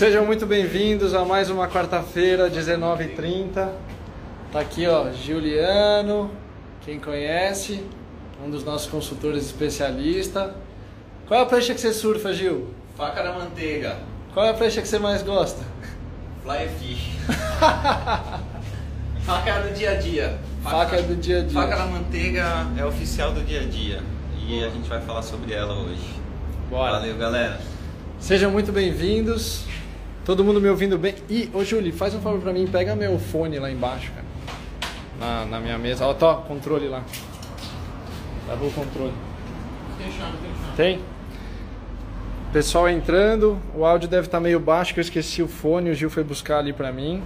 Sejam muito bem-vindos a mais uma quarta-feira, 19h30. Tá aqui, ó, Juliano, quem conhece, um dos nossos consultores especialistas. Qual é a prancha que você surfa, Gil? Faca na manteiga. Qual é a prancha que você mais gosta? Fly fish. Faca do dia a dia. Faca do dia a dia. Faca na manteiga é oficial do dia a dia. E a gente vai falar sobre ela hoje. Bora. Valeu, galera. Sejam muito bem-vindos. Todo mundo me ouvindo bem. E, ô Júlio, faz um favor pra mim, pega meu fone lá embaixo, cara. Na, na minha mesa. Ó, tá, controle lá. Leva o controle. Tem chave, tem chave. Tem? Pessoal entrando, o áudio deve estar meio baixo, que eu esqueci o fone, o Gil foi buscar ali pra mim.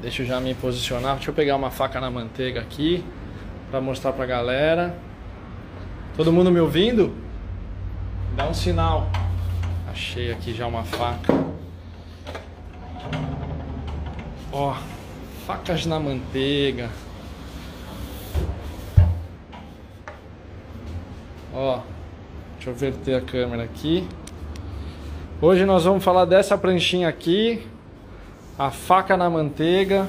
Deixa eu já me posicionar. Deixa eu pegar uma faca na manteiga aqui pra mostrar pra galera. Todo mundo me ouvindo? Dá um sinal. Achei aqui já uma faca. Ó, facas na manteiga. Ó, deixa eu verter a câmera aqui. Hoje nós vamos falar dessa pranchinha aqui, a faca na manteiga.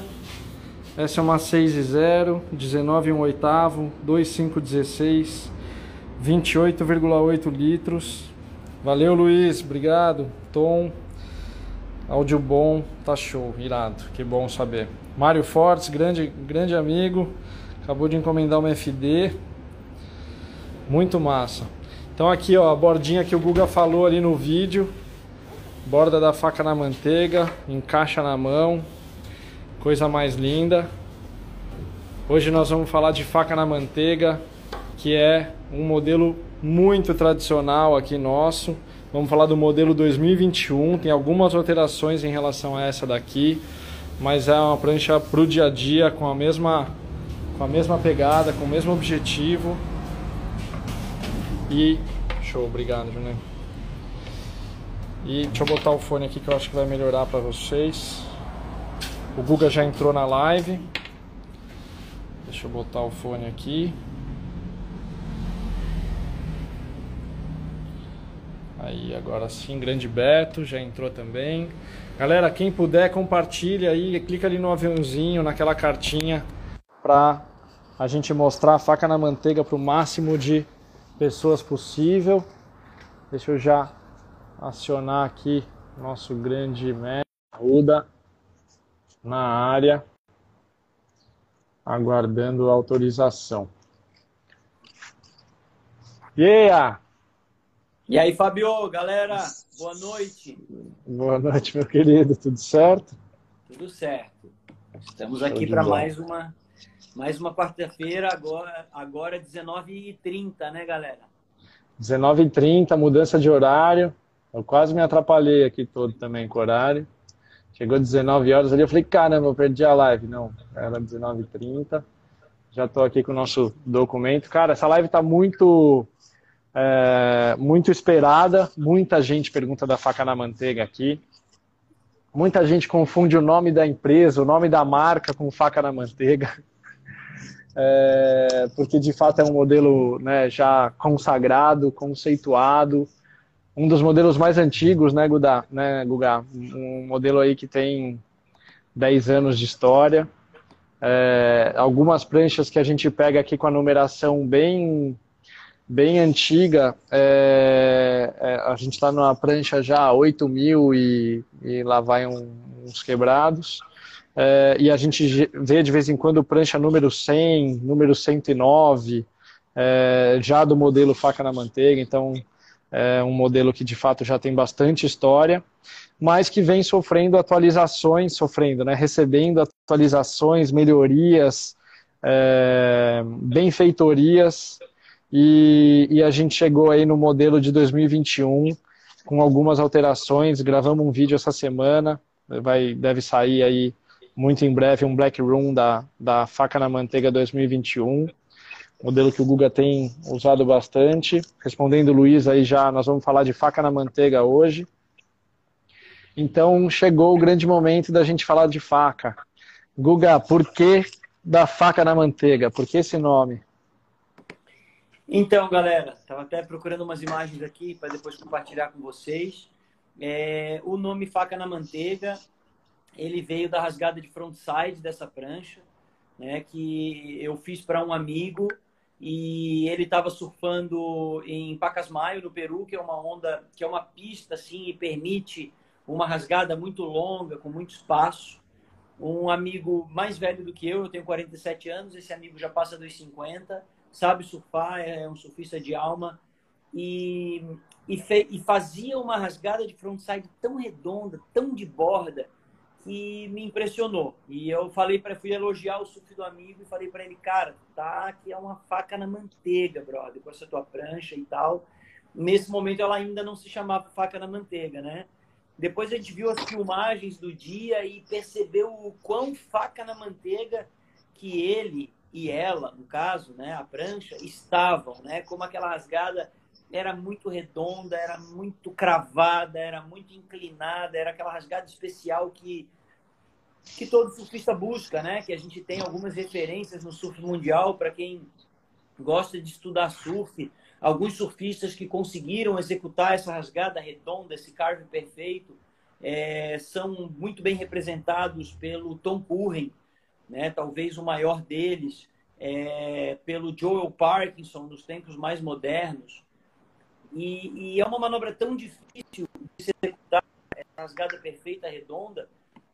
Essa é uma 6 e 0, 19 e 1 oitavo, 2516, 28,8 litros. Valeu, Luiz, obrigado. Tom, áudio bom, tá show, irado, que bom saber. Mário Fortes, grande, grande amigo, acabou de encomendar uma FD, muito massa. Então aqui ó, a bordinha que o Guga falou ali no vídeo, borda da faca na manteiga, encaixa na mão, coisa mais linda. Hoje nós vamos falar de faca na manteiga, que é um modelo muito tradicional aqui nosso. Vamos falar do modelo 2021, tem algumas alterações em relação a essa daqui, mas é uma prancha para o dia a dia com a mesma com a mesma pegada, com o mesmo objetivo. E show, obrigado, Juninho. E deixa eu botar o fone aqui que eu acho que vai melhorar para vocês. O Guga já entrou na live. Deixa eu botar o fone aqui. Aí, agora sim, Grande Beto já entrou também. Galera, quem puder, compartilha aí, clica ali no aviãozinho, naquela cartinha, pra a gente mostrar a faca na manteiga para o máximo de pessoas possível. Deixa eu já acionar aqui nosso grande mestre na área, aguardando autorização. Yeah! E aí, Fabio, galera, boa noite. Boa noite, meu querido, tudo certo? Tudo certo. Estamos aqui para mais uma mais uma quarta-feira, agora agora é 19h30, né, galera? 19h30, mudança de horário. Eu quase me atrapalhei aqui todo também com o horário. Chegou 19 horas ali, eu falei, caramba, eu perdi a live. Não, era 19h30. Já estou aqui com o nosso documento. Cara, essa live está muito, é, muito esperada. Muita gente pergunta da faca na manteiga aqui. Muita gente confunde o nome da empresa, o nome da marca com faca na manteiga. É, porque de fato é um modelo né, já consagrado, conceituado, um dos modelos mais antigos, né, Guga? Né, Guga? Um modelo aí que tem 10 anos de história. É, algumas pranchas que a gente pega aqui com a numeração bem, bem antiga, é, é, a gente está numa prancha já 8 mil e, e lá vai um- uns quebrados. É, e a gente ge- vê de vez em quando prancha número 100, número 109, é, já do modelo faca na manteiga, então é um modelo que de fato já tem bastante história, mas que vem sofrendo atualizações, sofrendo, né, recebendo atualizações, melhorias, é, benfeitorias, e, e a gente chegou aí no modelo de 2021 com algumas alterações, gravamos um vídeo essa semana, vai, deve sair aí muito em breve um Black Room da, da Faca na Manteiga 2021, modelo que o Guga tem usado bastante. Respondendo o Luiz aí já, nós vamos falar de faca na manteiga hoje. Então chegou o grande momento da gente falar de faca. Guga, por que da faca na manteiga? Por que esse nome? Então, galera, estava até procurando umas imagens aqui para depois compartilhar com vocês. É, o nome Faca na Manteiga, ele veio da rasgada de frontside dessa prancha, né, que eu fiz para um amigo e ele estava surfando em Pacasmayo, no Peru, que é uma onda, que é uma pista assim e permite uma rasgada muito longa, com muito espaço. Um amigo mais velho do que eu, eu tenho 47 anos, esse amigo já passa dos 50, sabe surfar, é um surfista de alma e, e, fe, e fazia uma rasgada de frontside tão redonda, tão de borda, que me impressionou. E eu falei para fui elogiar o surf do amigo e falei para ele, cara, tá aqui é uma faca na manteiga, brother, com essa tua prancha e tal. Nesse momento ela ainda não se chamava faca na manteiga, né? Depois a gente viu as filmagens do dia e percebeu o quão faca na manteiga que ele e ela, no caso, né, a prancha, estavam, né? Como aquela rasgada era muito redonda, era muito cravada, era muito inclinada, era aquela rasgada especial que que todo surfista busca, né? Que a gente tem algumas referências no surf mundial para quem gosta de estudar surf, alguns surfistas que conseguiram executar essa rasgada redonda, esse carve perfeito, é, são muito bem representados pelo Tom Curren, né? Talvez o maior deles, é, pelo Joel Parkinson nos tempos mais modernos. E, e, é uma manobra tão difícil de se executar, essa rasgada perfeita, redonda,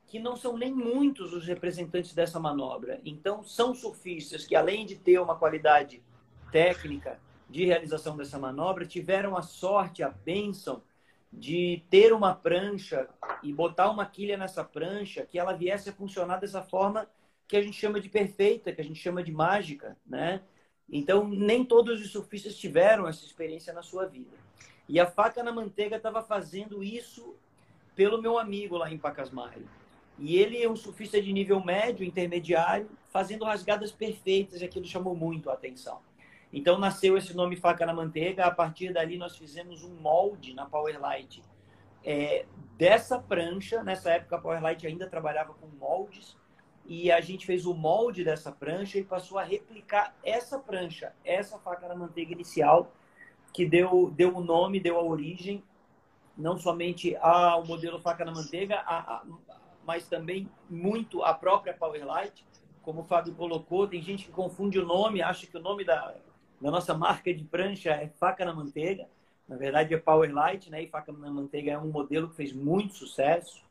que não são nem muitos os representantes dessa manobra. Então, são surfistas que, além de ter uma qualidade técnica de realização dessa manobra, tiveram a sorte, a bênção de ter uma prancha e botar uma quilha nessa prancha que ela viesse a funcionar dessa forma que a gente chama de perfeita, que a gente chama de mágica, né? Então, nem todos os surfistas tiveram essa experiência na sua vida. E a faca na manteiga estava fazendo isso pelo meu amigo lá em Pacasmayo. E ele é um surfista de nível médio, intermediário, fazendo rasgadas perfeitas, e aquilo chamou muito a atenção. Então nasceu esse nome Faca na Manteiga. A partir dali nós fizemos um molde na Powerlight é, dessa prancha. Nessa época a Powerlight ainda trabalhava com moldes e a gente fez o molde dessa prancha e passou a replicar essa prancha, essa faca na manteiga inicial, que deu, deu o nome, deu a origem, não somente ao modelo faca na manteiga, a, a, mas também muito a própria Powerlight. Como o Fábio colocou, tem gente que confunde o nome, acha que o nome da, da nossa marca de prancha é faca na manteiga. Na verdade é Powerlight, né? E faca na manteiga é um modelo que fez muito sucesso.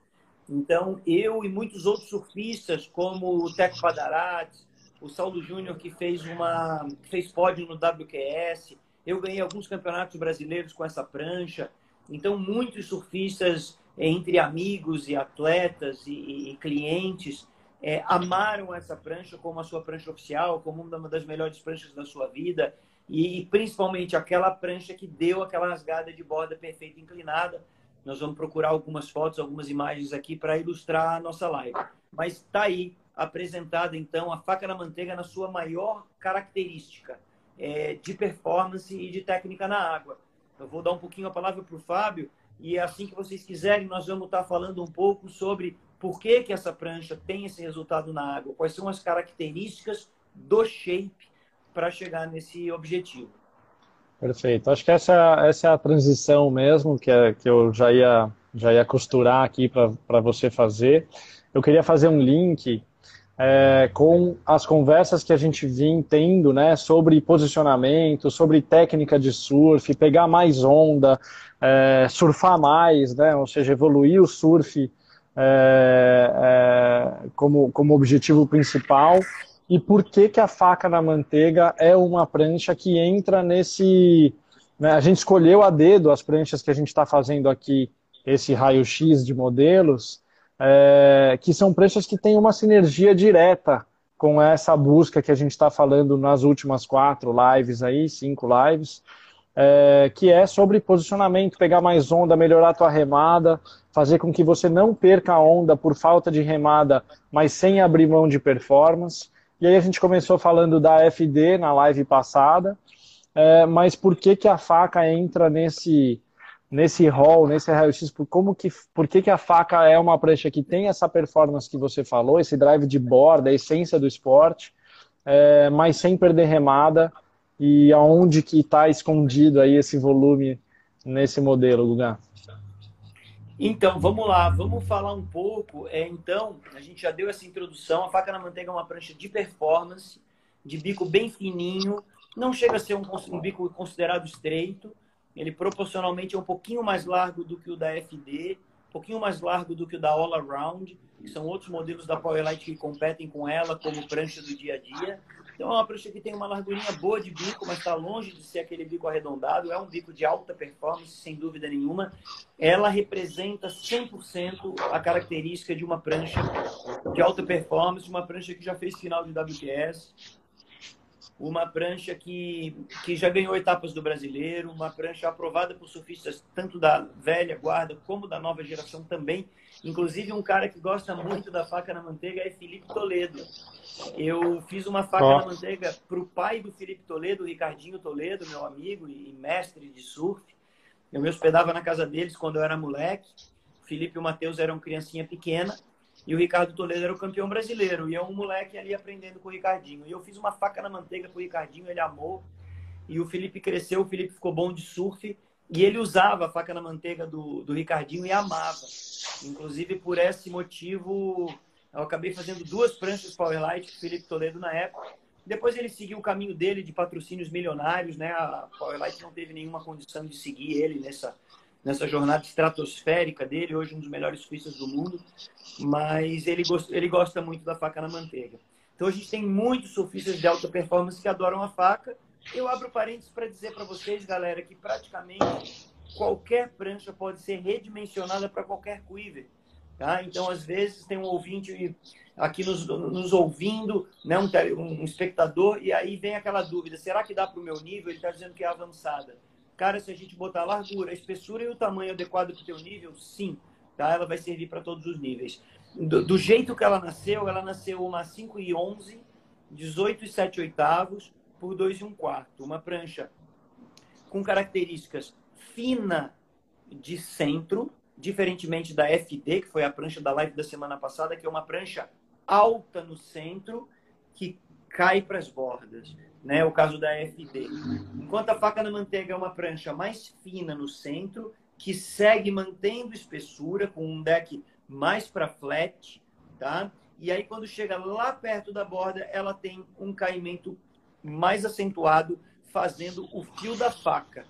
Então, eu e muitos outros surfistas, como o Teco Padarates, o Saulo Júnior, que fez uma que fez pódio no WQS, eu ganhei alguns campeonatos brasileiros com essa prancha. Então, muitos surfistas, entre amigos e atletas e, e clientes, é, amaram essa prancha como a sua prancha oficial, como uma das melhores pranchas da sua vida. E, e principalmente aquela prancha que deu aquela rasgada de borda perfeita inclinada, nós vamos procurar algumas fotos, algumas imagens aqui para ilustrar a nossa live. Mas está aí apresentada, então, a faca na manteiga na sua maior característica é, de performance e de técnica na água. Eu vou dar um pouquinho a palavra para o Fábio e assim que vocês quiserem, nós vamos estar tá falando um pouco sobre por que, que essa prancha tem esse resultado na água, quais são as características do shape para chegar nesse objetivo. Perfeito. Acho que essa, essa é a transição mesmo que, é, que eu já ia, já ia costurar aqui para você fazer. Eu queria fazer um link é, com as conversas que a gente vinha tendo né, sobre posicionamento, sobre técnica de surf, pegar mais onda, é, surfar mais, né, ou seja, evoluir o surf é, é como, como objetivo principal e por que, que a faca na manteiga é uma prancha que entra nesse. Né, a gente escolheu a dedo as pranchas que a gente está fazendo aqui, esse raio-x de modelos, é, que são pranchas que têm uma sinergia direta com essa busca que a gente está falando nas últimas quatro lives aí, cinco lives, é, que é sobre posicionamento, pegar mais onda, melhorar a tua remada, fazer com que você não perca a onda por falta de remada, mas sem abrir mão de performance. E aí a gente começou falando da FD na live passada, é, mas por que, que a faca entra nesse nesse rol, nesse raio-x, por, como que, por que, que a faca é uma prancha que tem essa performance que você falou, esse drive de borda, a essência do esporte, é, mas sem perder remada, e aonde que está escondido aí esse volume nesse modelo, Guga? Então, vamos lá, vamos falar um pouco. É, então, a gente já deu essa introdução. A faca na manteiga é uma prancha de performance, de bico bem fininho. Não chega a ser um, um bico considerado estreito. Ele proporcionalmente é um pouquinho mais largo do que o da FD, um pouquinho mais largo do que o da All Around, que são outros modelos da Powerlite que competem com ela como prancha do dia a dia. Então é uma prancha que tem uma largurinha boa de bico, mas está longe de ser aquele bico arredondado. É um bico de alta performance, sem dúvida nenhuma. Ela representa 100% a característica de uma prancha de alta performance, uma prancha que já fez final de WQS, uma prancha que, que já ganhou etapas do brasileiro, uma prancha aprovada por surfistas tanto da velha guarda como da nova geração também. Inclusive, um cara que gosta muito da faca na manteiga é Felipe Toledo. Eu fiz uma faca na manteiga para o pai do Felipe Toledo, o Ricardinho Toledo, meu amigo e mestre de surf. Eu me hospedava na casa deles quando eu era moleque. O Felipe e o Matheus eram criancinha pequena e o Ricardo Toledo era o campeão brasileiro. E eu, um moleque ali aprendendo com o Ricardinho. E eu fiz uma faca na manteiga com o Ricardinho, ele amou. E o Felipe cresceu, o Felipe ficou bom de surf. E ele usava a faca na manteiga do, do Ricardinho e amava. Inclusive, por esse motivo, eu acabei fazendo duas pranchas Powerlight com o Felipe Toledo na época. Depois ele seguiu o caminho dele de patrocínios milionários, né? A Powerlight não teve nenhuma condição de seguir ele nessa, nessa jornada estratosférica dele, hoje um dos melhores surfistas do mundo, mas ele, gosta, ele gosta muito da faca na manteiga. Então a gente tem muitos surfistas de alta performance que adoram a faca. Eu abro parênteses para dizer para vocês, galera, que praticamente qualquer prancha pode ser redimensionada para qualquer quiver. Tá? Então, às vezes, tem um ouvinte aqui nos, nos ouvindo, né? um, um espectador, e aí vem aquela dúvida: será que dá para o meu nível? Ele está dizendo que é avançada. Cara, se a gente botar a largura, a espessura e o tamanho adequado para o teu nível, sim, tá? Ela vai servir para todos os níveis. Do, do, jeito que ela nasceu, ela nasceu uma 5 e 11, 18 e 7 oitavos por 2 e 1 quarto. Uma prancha com características fina de centro, diferentemente da FD, que foi a prancha da live da semana passada, que é uma prancha alta no centro, que cai para as bordas né? O caso da FD. Enquanto a faca na manteiga é uma prancha mais fina no centro, que segue mantendo espessura com um deck mais para flat, tá? E aí quando chega lá perto da borda, ela tem um caimento mais acentuado, fazendo o fio da faca,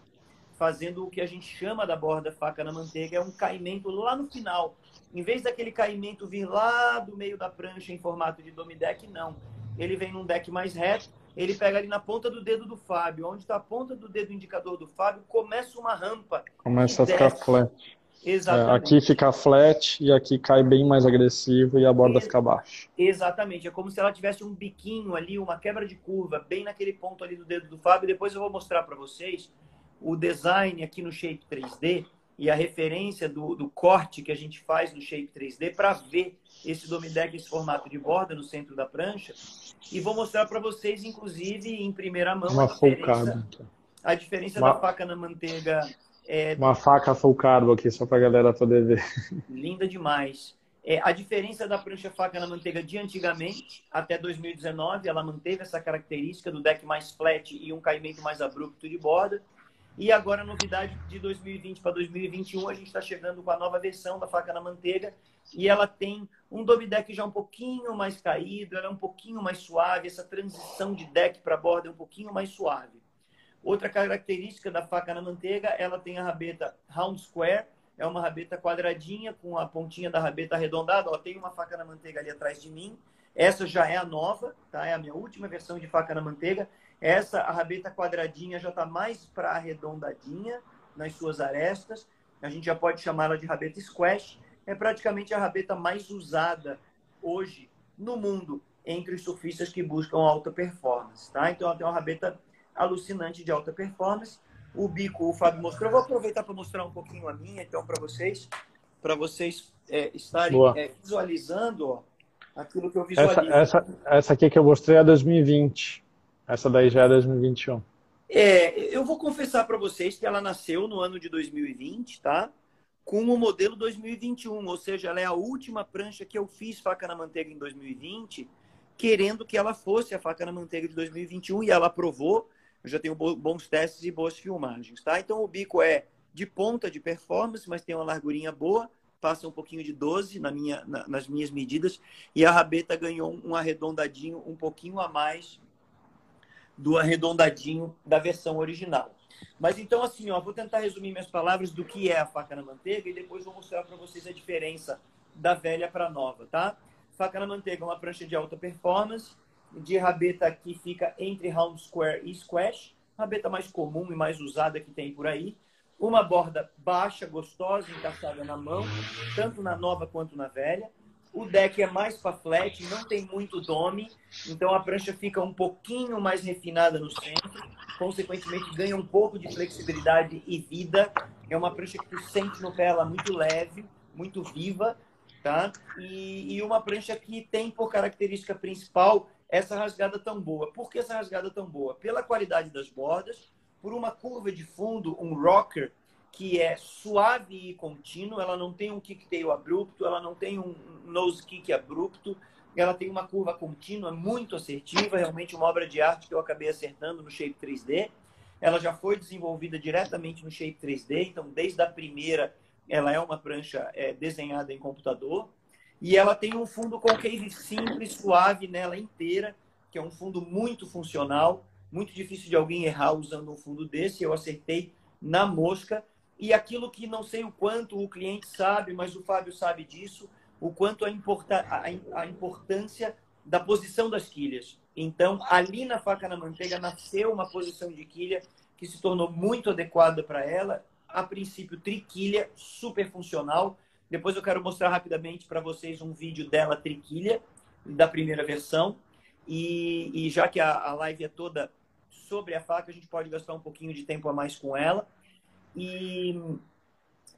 fazendo o que a gente chama da borda faca na manteiga, é um caimento lá no final. Em vez daquele caimento vir lá do meio da prancha em formato de domideck, não. Ele vem num deck mais reto, ele pega ali na ponta do dedo do Fábio. Onde está a ponta do dedo indicador do Fábio, começa uma rampa. Começa a ficar flat. Exatamente. É, aqui fica flat e aqui cai bem mais agressivo e a borda Ex fica baixa. Exatamente. É como se ela tivesse um biquinho ali, uma quebra de curva, bem naquele ponto ali do dedo do Fábio. Depois eu vou mostrar para vocês o design aqui no Shape 3D e a referência do, do corte que a gente faz no Shape 3D para ver esse Domideck, esse formato de borda no centro da prancha. E vou mostrar para vocês, inclusive, em primeira mão, Uma a diferença, a diferença Uma... da faca na manteiga. É... Uma faca full carbo aqui, só para a galera poder ver. Linda demais. É, a diferença da prancha faca na manteiga de antigamente, até 2019, ela manteve essa característica do deck mais flat e um caimento mais abrupto de borda. E agora, a novidade de 2020 para 2021, a gente está chegando com a nova versão da faca na manteiga. E ela tem um dome deck já um pouquinho mais caído, ela é um pouquinho mais suave. Essa transição de deck para borda é um pouquinho mais suave. Outra característica da faca na manteiga, ela tem a rabeta round square. É uma rabeta quadradinha com a pontinha da rabeta arredondada. Ó, tem uma faca na manteiga ali atrás de mim. Essa já é a nova, tá? É a minha última versão de faca na manteiga. Essa, a rabeta quadradinha já está mais para arredondadinha nas suas arestas. A gente já pode chamá-la de rabeta squash. É praticamente a rabeta mais usada hoje no mundo entre os surfistas que buscam alta performance, tá? Então ela tem uma rabeta alucinante de alta performance. O bico, o Fábio mostrou. Eu vou aproveitar para mostrar um pouquinho a minha, então, para vocês, para vocês é, estarem é, visualizando ó, aquilo que eu visualizo. Essa, essa, essa aqui que eu mostrei é 2020. Essa daí já é 2021. É, eu vou confessar para vocês que ela nasceu no ano de 2020, tá? Com o modelo 2021, ou seja, ela é a última prancha que eu fiz faca na manteiga em 2020, querendo que ela fosse a faca na manteiga de 2021 e ela aprovou. Eu já tenho bons testes e boas filmagens, tá? Então o bico é de ponta de performance, mas tem uma largurinha boa, passa um pouquinho de 12 na minha, na, nas minhas medidas, e a rabeta ganhou um arredondadinho um pouquinho a mais do arredondadinho da versão original. Mas então, assim, ó, vou tentar resumir minhas palavras do que é a faca na manteiga e depois vou mostrar para vocês a diferença da velha para a nova, tá? Faca na manteiga é uma prancha de alta performance, de rabeta que fica entre round square e squash, rabeta mais comum e mais usada que tem por aí. Uma borda baixa, gostosa, encaixada na mão, tanto na nova quanto na velha. O deck é mais para flat, não tem muito dome, então a prancha fica um pouquinho mais refinada no centro, consequentemente ganha um pouco de flexibilidade e vida. É uma prancha que tu sente no pé ela muito leve, muito viva, tá? E, e uma prancha que tem por característica principal essa rasgada tão boa. Por que essa rasgada tão boa? Pela qualidade das bordas, por uma curva de fundo, um rocker que é suave e contínuo, ela não tem um kicktail abrupto, ela não tem um nose kick abrupto, ela tem uma curva contínua muito assertiva, realmente uma obra de arte que eu acabei acertando no Shape 3D. Ela já foi desenvolvida diretamente no Shape 3D, então desde a primeira ela é uma prancha é, desenhada em computador. E ela tem um fundo concave simples, suave nela inteira, que é um fundo muito funcional, muito difícil de alguém errar usando um fundo desse. Eu acertei na mosca. E aquilo que não sei o quanto o cliente sabe, mas o Fábio sabe disso, o quanto a, importa a, a importância da posição das quilhas. Então, ali na faca na manteiga nasceu uma posição de quilha que se tornou muito adequada para ela. A princípio, triquilha, super funcional. Depois eu quero mostrar rapidamente para vocês um vídeo dela triquilha, da primeira versão. E, e já que a, a live é toda sobre a faca, a gente pode gastar um pouquinho de tempo a mais com ela. E,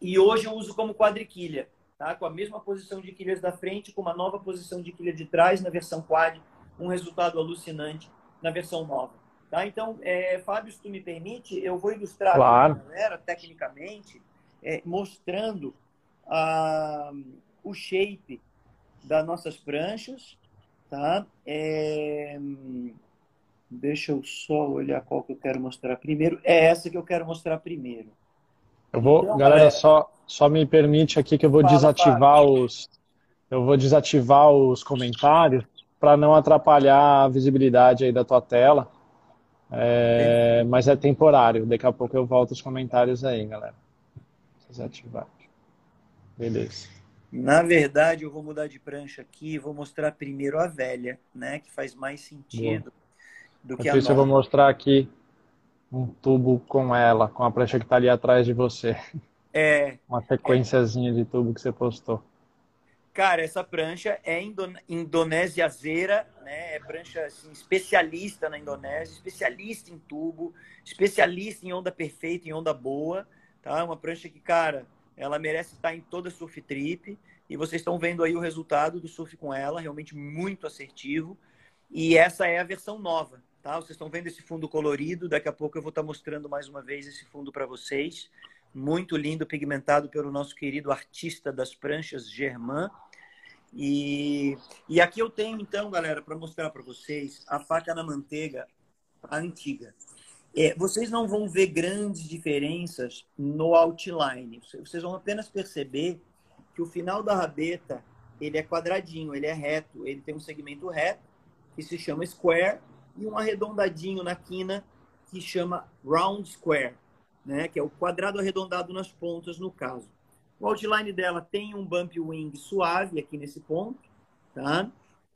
e hoje eu uso como quadriquilha, tá? com a mesma posição de quilhas da frente, com uma nova posição de quilha de trás na versão quad, um resultado alucinante na versão nova. Tá? Então, é, Fábio, se tu me permite, eu vou ilustrar claro. a galera tecnicamente, é, mostrando a, o shape das nossas pranchas, tá? É, deixa eu só olhar qual que eu quero mostrar primeiro. É essa que eu quero mostrar primeiro. Eu vou, galera, é... só, só me permite aqui que eu vou fala, desativar fala. os eu vou desativar os comentários para não atrapalhar a visibilidade aí da tua tela. É, mas é temporário. Daqui a pouco eu volto os comentários aí, galera. Desativar. Beleza. Na verdade, eu vou mudar de prancha aqui e vou mostrar primeiro a velha, né? Que faz mais sentido Boa. do que a nova. eu vou mostrar aqui um tubo com ela, com a prancha que está ali atrás de você. É. Uma sequenciazinha é. de tubo que você postou. Cara, essa prancha é indonésiazeira, né? É prancha assim, especialista na Indonésia, especialista em tubo, especialista em onda perfeita, em onda boa, tá? Uma prancha que, cara, ela merece estar em toda surf trip. E vocês estão vendo aí o resultado do surf com ela, realmente muito assertivo. E essa é a versão nova, tá? Vocês estão vendo esse fundo colorido. Daqui a pouco eu vou estar mostrando mais uma vez esse fundo para vocês. Muito lindo, pigmentado pelo nosso querido artista das pranchas, Germain. E, e aqui eu tenho, então, galera, para mostrar para vocês a faca na manteiga antiga. É, vocês não vão ver grandes diferenças no outline. Vocês vão apenas perceber que o final da rabeta ele é quadradinho, ele é reto, ele tem um segmento reto que se chama square e um arredondadinho na quina que chama round square, né? Que é o quadrado arredondado nas pontas no caso. O outline dela tem um bump wing suave aqui nesse ponto, tá?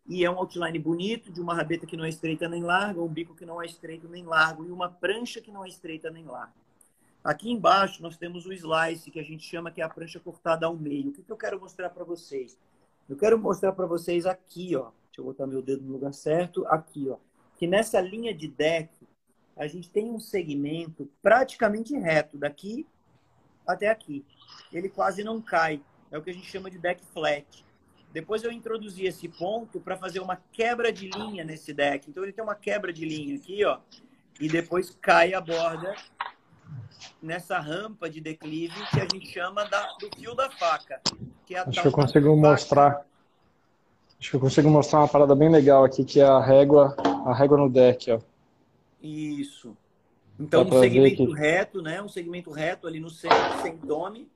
E é um outline bonito, de uma rabeta que não é estreita nem larga, um bico que não é estreito nem largo e uma prancha que não é estreita nem larga. Aqui embaixo nós temos o slice, que a gente chama que é a prancha cortada ao meio. O que, que eu quero mostrar para vocês? Eu quero mostrar para vocês aqui, ó. Deixa eu botar meu dedo no lugar certo. Aqui, ó. Que nessa linha de deck, a gente tem um segmento praticamente reto, daqui até aqui. Ele quase não cai. É o que a gente chama de deck flat. Depois eu introduzi esse ponto para fazer uma quebra de linha nesse deck. Então ele tem uma quebra de linha aqui, ó, e depois cai a borda nessa rampa de declive que a gente chama da, do fio da faca. Que é Acho que eu consigo mostrar. Acho que eu consigo mostrar uma parada bem legal aqui, que é a régua, a régua no deck, ó. Isso. Então, um segmento que... reto, né? Um segmento reto ali no centro, sem dome.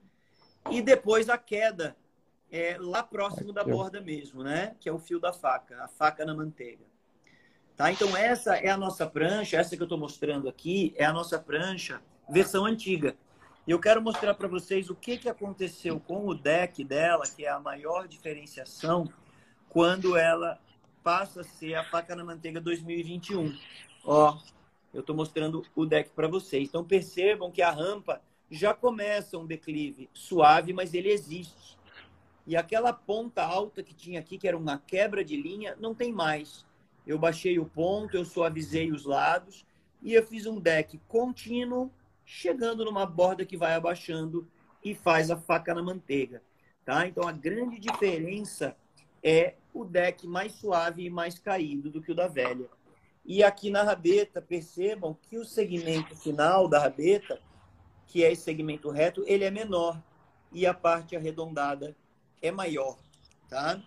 E depois a queda é, lá próximo da borda mesmo, né? Que é o fio da faca, a faca na manteiga. Tá? Então, essa é a nossa prancha, essa que eu estou mostrando aqui é a nossa prancha versão antiga. E eu quero mostrar para vocês o que, que aconteceu com o deck dela, que é a maior diferenciação, quando ela passa a ser a faca na manteiga 2021. Ó, eu estou mostrando o deck para vocês. Então percebam que a rampa já começa um declive suave, mas ele existe. E aquela ponta alta que tinha aqui, que era uma quebra de linha, não tem mais. Eu baixei o ponto, eu suavizei os lados e eu fiz um deck contínuo, chegando numa borda que vai abaixando e faz a faca na manteiga. Tá? Então a grande diferença é o deck mais suave e mais caído do que o da velha. E aqui na rabeta, percebam que o segmento final da rabeta, que é esse segmento reto, ele é menor e a parte arredondada é maior, tá?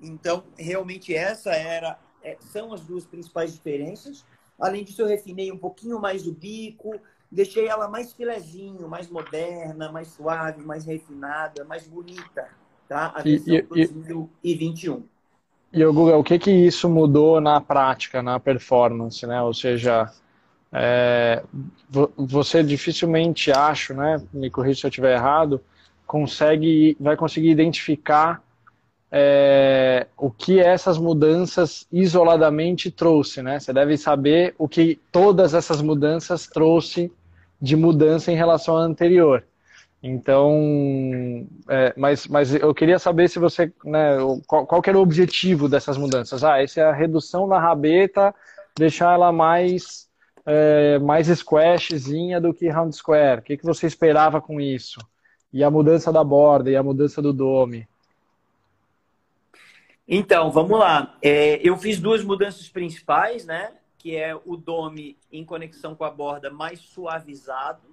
Então, realmente essa era é, são as duas principais diferenças. Além disso, eu refinei um pouquinho mais o bico, deixei ela mais filezinho, mais moderna, mais suave, mais refinada, mais bonita, tá? A versão e, 2021. E, o Google, o que que isso mudou na prática, na performance, né? Ou seja, é, você dificilmente, acho, né? Me corrija se eu estiver errado, consegue, vai conseguir identificar é, o que essas mudanças isoladamente trouxe, né? Você deve saber o que todas essas mudanças trouxe de mudança em relação à anterior. Então, é, mas, mas eu queria saber se você, né, qual, qual era o objetivo dessas mudanças? Ah, essa é a redução da rabeta, deixar ela mais é, mais squashzinha do que round square. O que, que você esperava com isso? E a mudança da borda e a mudança do dome? Então, vamos lá. É, eu fiz duas mudanças principais, né? Que é o dome em conexão com a borda mais suavizado,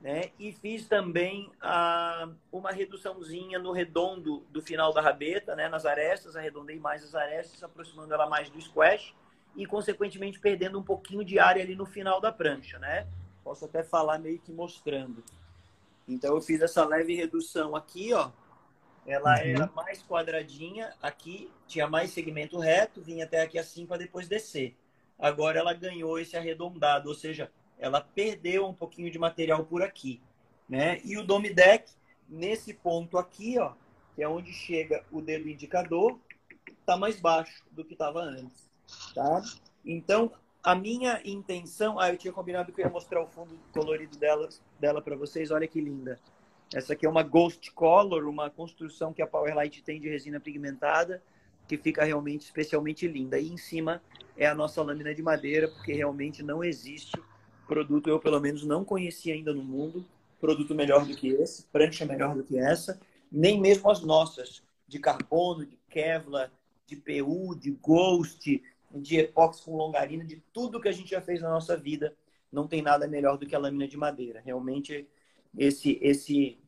né? E fiz também a, uma reduçãozinha no redondo do final da rabeta, né? Nas arestas, arredondei mais as arestas, aproximando ela mais do squash e, consequentemente, perdendo um pouquinho de área ali no final da prancha, né? Posso até falar meio que mostrando. Então, eu fiz essa leve redução aqui, ó ela uhum. era mais quadradinha, aqui tinha mais segmento reto, vinha até aqui assim para depois descer. Agora ela ganhou esse arredondado, ou seja, ela perdeu um pouquinho de material por aqui, né? E o dome deck nesse ponto aqui, ó, que é onde chega o dedo indicador, tá mais baixo do que estava antes, tá? Então, a minha intenção, ah, eu tinha combinado que eu ia mostrar o fundo colorido dela, dela para vocês, olha que linda. Essa aqui é uma Ghost Color, uma construção que a Powerlight tem de resina pigmentada, que fica realmente especialmente linda. E em cima é a nossa lâmina de madeira, porque realmente não existe produto, eu pelo menos não conheci ainda no mundo, produto melhor do que esse, prancha melhor do que essa, nem mesmo as nossas, de carbono, de Kevlar, de PU, de Ghost, de epóxi com longarina, de tudo que a gente já fez na nossa vida, não tem nada melhor do que a lâmina de madeira. Realmente esse, esse,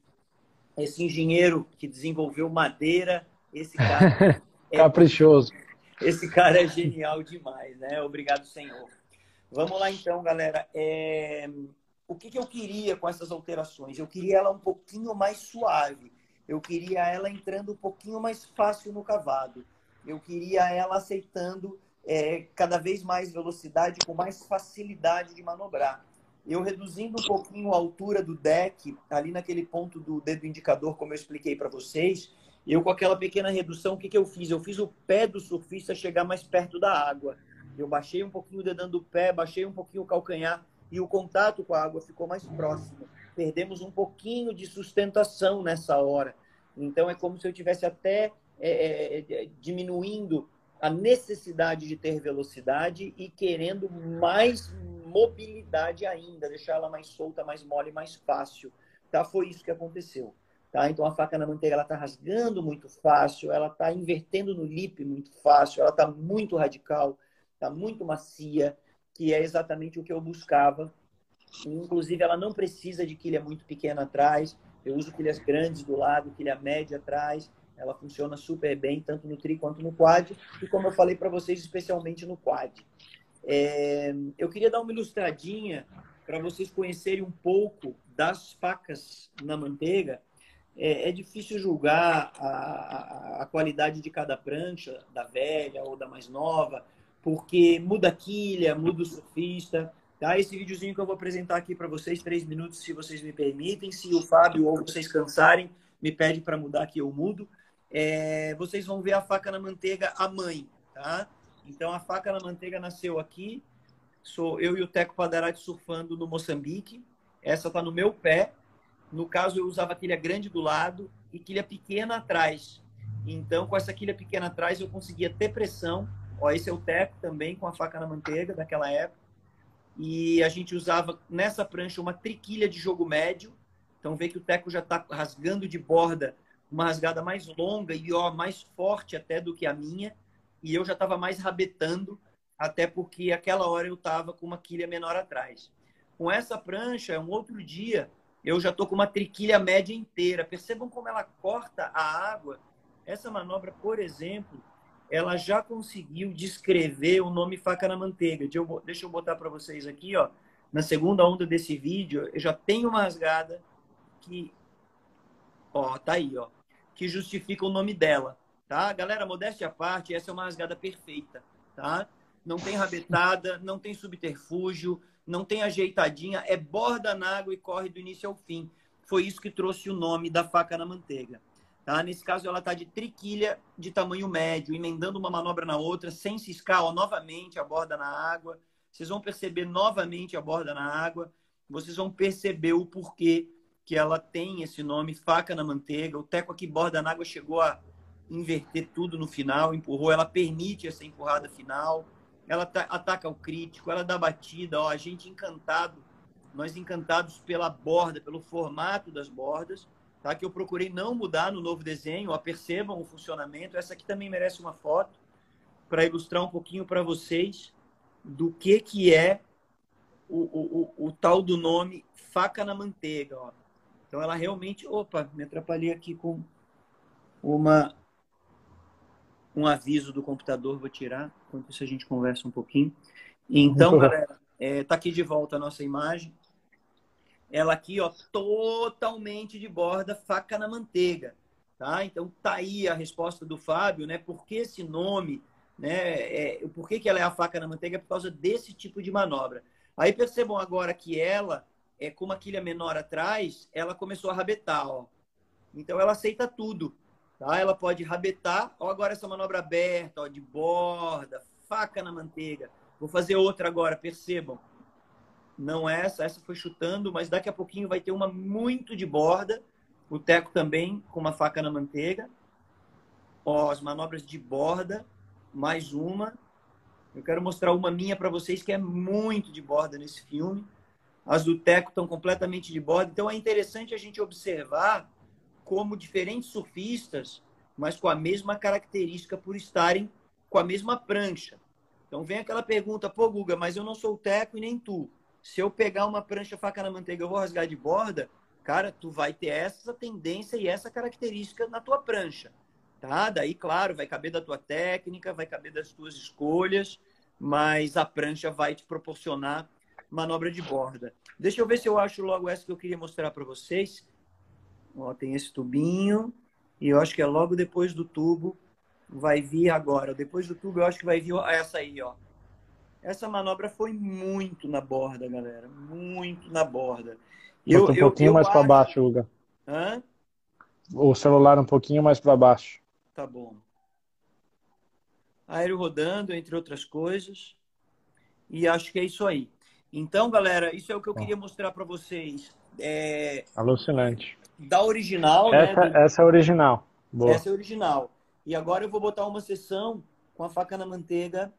esse engenheiro que desenvolveu madeira, esse cara. é, Caprichoso. Esse cara é genial demais, né? Obrigado, Senhor. Vamos lá então, galera. É... O que, que eu queria com essas alterações? Eu queria ela um pouquinho mais suave. Eu queria ela entrando um pouquinho mais fácil no cavado. Eu queria ela aceitando é, cada vez mais velocidade, com mais facilidade de manobrar eu reduzindo um pouquinho a altura do deck, ali naquele ponto do dedo indicador, como eu expliquei para vocês, eu com aquela pequena redução, o que, que eu fiz? Eu fiz o pé do surfista chegar mais perto da água. Eu baixei um pouquinho o dedão do pé, baixei um pouquinho o calcanhar e o contato com a água ficou mais próximo. Perdemos um pouquinho de sustentação nessa hora. Então é como se eu tivesse até é, é, é diminuindo a necessidade de ter velocidade e querendo mais mobilidade ainda, deixar ela mais solta, mais mole, mais fácil. Tá? Foi isso que aconteceu. Tá? Então a faca na manteiga ela está rasgando muito fácil, ela está invertendo no lip muito fácil, ela está muito radical, está muito macia, que é exatamente o que eu buscava. Inclusive ela não precisa de quilha muito pequena atrás. Eu uso quilhas grandes do lado, quilha média atrás. Ela funciona super bem, tanto no tri quanto no quad. E como eu falei para vocês, especialmente no quad. É, eu queria dar uma ilustradinha para vocês conhecerem um pouco das facas na manteiga. É, é difícil julgar a, a, a, qualidade de cada prancha, da velha ou da mais nova, porque muda a quilha, muda o surfista. Tá? Esse videozinho que eu vou apresentar aqui para vocês, três minutos, se vocês me permitem. Se o Fábio ou vocês cansarem, me pede para mudar que eu mudo. É, vocês vão ver a faca na manteiga, a mãe. Tá? Então, a faca na manteiga nasceu aqui. Sou eu e o Teco Padarati surfando no Moçambique. Essa está no meu pé. No caso, eu usava quilha grande do lado e quilha pequena atrás. Então, com essa quilha pequena atrás, eu conseguia ter pressão. Ó, esse é o Teco também, com a faca na manteiga daquela época. E a gente usava nessa prancha uma triquilha de jogo médio. Então, vê que o Teco já está rasgando de borda uma rasgada mais longa e ó, mais forte até do que a minha. E eu já estava mais rabetando até porque aquela hora eu estava com uma quilha menor atrás. Com essa prancha, um outro dia, eu já estou com uma triquilha média inteira. Percebam como ela corta a água. Essa manobra, por exemplo, ela já conseguiu descrever o nome faca na manteiga. Deixa eu botar para vocês aqui, ó. Na segunda onda desse vídeo, eu já tenho uma rasgada que, ó, tá aí, ó, que justifica o nome dela, tá? Galera, modéstia à parte, essa é uma rasgada perfeita, tá? não tem rabetada, não tem subterfúgio, não tem ajeitadinha, é borda na água e corre do início ao fim. Foi isso que trouxe o nome da faca na manteiga. Tá? Nesse caso, ela está de triquilha de tamanho médio, emendando uma manobra na outra, sem ciscar, ó, novamente a borda na água. Vocês vão perceber novamente a borda na água. Vocês vão perceber o porquê que ela tem esse nome, faca na manteiga. O teco aqui borda na água chegou a inverter tudo no final, empurrou. Ela permite essa empurrada final ela ataca o crítico, ela dá batida, ó, a gente encantado, nós encantados pela borda, pelo formato das bordas, tá? Que eu procurei não mudar no novo desenho, ó, percebam o funcionamento. Essa aqui também merece uma foto para ilustrar um pouquinho para vocês do que que é o, o, o, o, tal do nome faca na manteiga, ó. Então ela realmente, opa, me atrapalhei aqui com uma um aviso do computador, vou tirar, enquanto isso a gente conversa um pouquinho. Então, galera, é, tá aqui de volta a nossa imagem. Ela aqui, ó, totalmente de borda, faca na manteiga, tá? Então, tá aí a resposta do Fábio, né? Por que esse nome, né? É, por que, que ela é a faca na manteiga? Por causa desse tipo de manobra. Aí percebam agora que ela, é, com uma quilha menor atrás, ela começou a rabetar, ó. Então, ela aceita tudo. Tá? Ela pode rabetar. Ó, agora essa manobra aberta, ó, de borda, faca na manteiga. Vou fazer outra agora, percebam. Não é essa, essa foi chutando, mas daqui a pouquinho vai ter uma muito de borda. O teco também com uma faca na manteiga. Ó, as manobras de borda, mais uma. Eu quero mostrar uma minha para vocês que é muito de borda nesse filme. As do teco estão completamente de borda. Então é interessante a gente observar como diferentes surfistas, mas com a mesma característica por estarem com a mesma prancha. Então vem aquela pergunta, pô, Guga, mas eu não sou o teco e nem tu. Se eu pegar uma prancha faca na manteiga, eu vou rasgar de borda? Cara, tu vai ter essa tendência e essa característica na tua prancha. Tá? Daí, claro, vai caber da tua técnica, vai caber das tuas escolhas, mas a prancha vai te proporcionar manobra de borda. Deixa eu ver se eu acho logo essa que eu queria mostrar para vocês. Ó, tem esse tubinho. E eu acho que é logo depois do tubo. Vai vir agora. Depois do tubo, eu acho que vai vir essa aí, ó. Essa manobra foi muito na borda, galera. Muito na borda. Eu, um pouquinho eu, mais acho... para baixo, Hugo. Hã? O celular um pouquinho mais para baixo. Tá bom. Aéreo rodando, entre outras coisas. E acho que é isso aí. Então, galera, isso é o que eu queria mostrar para vocês. É... Alucinante da original. Essa, né, essa é original. Boa. Essa é original. E agora eu vou botar uma sessão com a faca na manteiga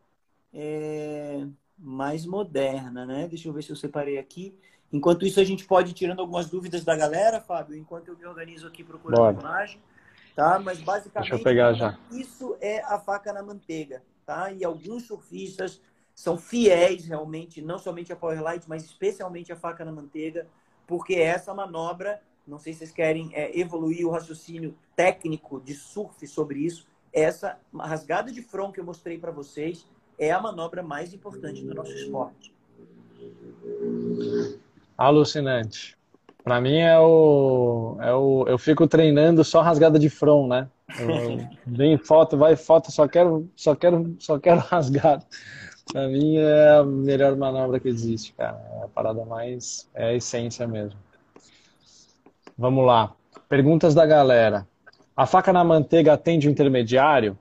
é, mais moderna, né? Deixa eu ver se eu separei aqui. Enquanto isso, a gente pode ir tirando algumas dúvidas da galera, Fábio, enquanto eu me organizo aqui procurando Bora. a imagem. Tá? Mas basicamente, Deixa eu pegar já. isso é a faca na manteiga. Tá? E alguns surfistas são fiéis realmente, não somente a Powerlight, mas especialmente a faca na manteiga, porque essa manobra não sei se vocês querem é, evoluir o raciocínio técnico de surf sobre isso. Essa rasgada de front que eu mostrei para vocês é a manobra mais importante do nosso esporte. Alucinante. Para mim é o, é o. Eu fico treinando só rasgada de front, né? Eu, vem foto, vai foto, só quero, só quero, só quero rasgada. Para mim é a melhor manobra que existe, cara. É a parada mais. É a essência mesmo. Vamos lá. Perguntas da galera. A faca na manteiga atende o intermediário?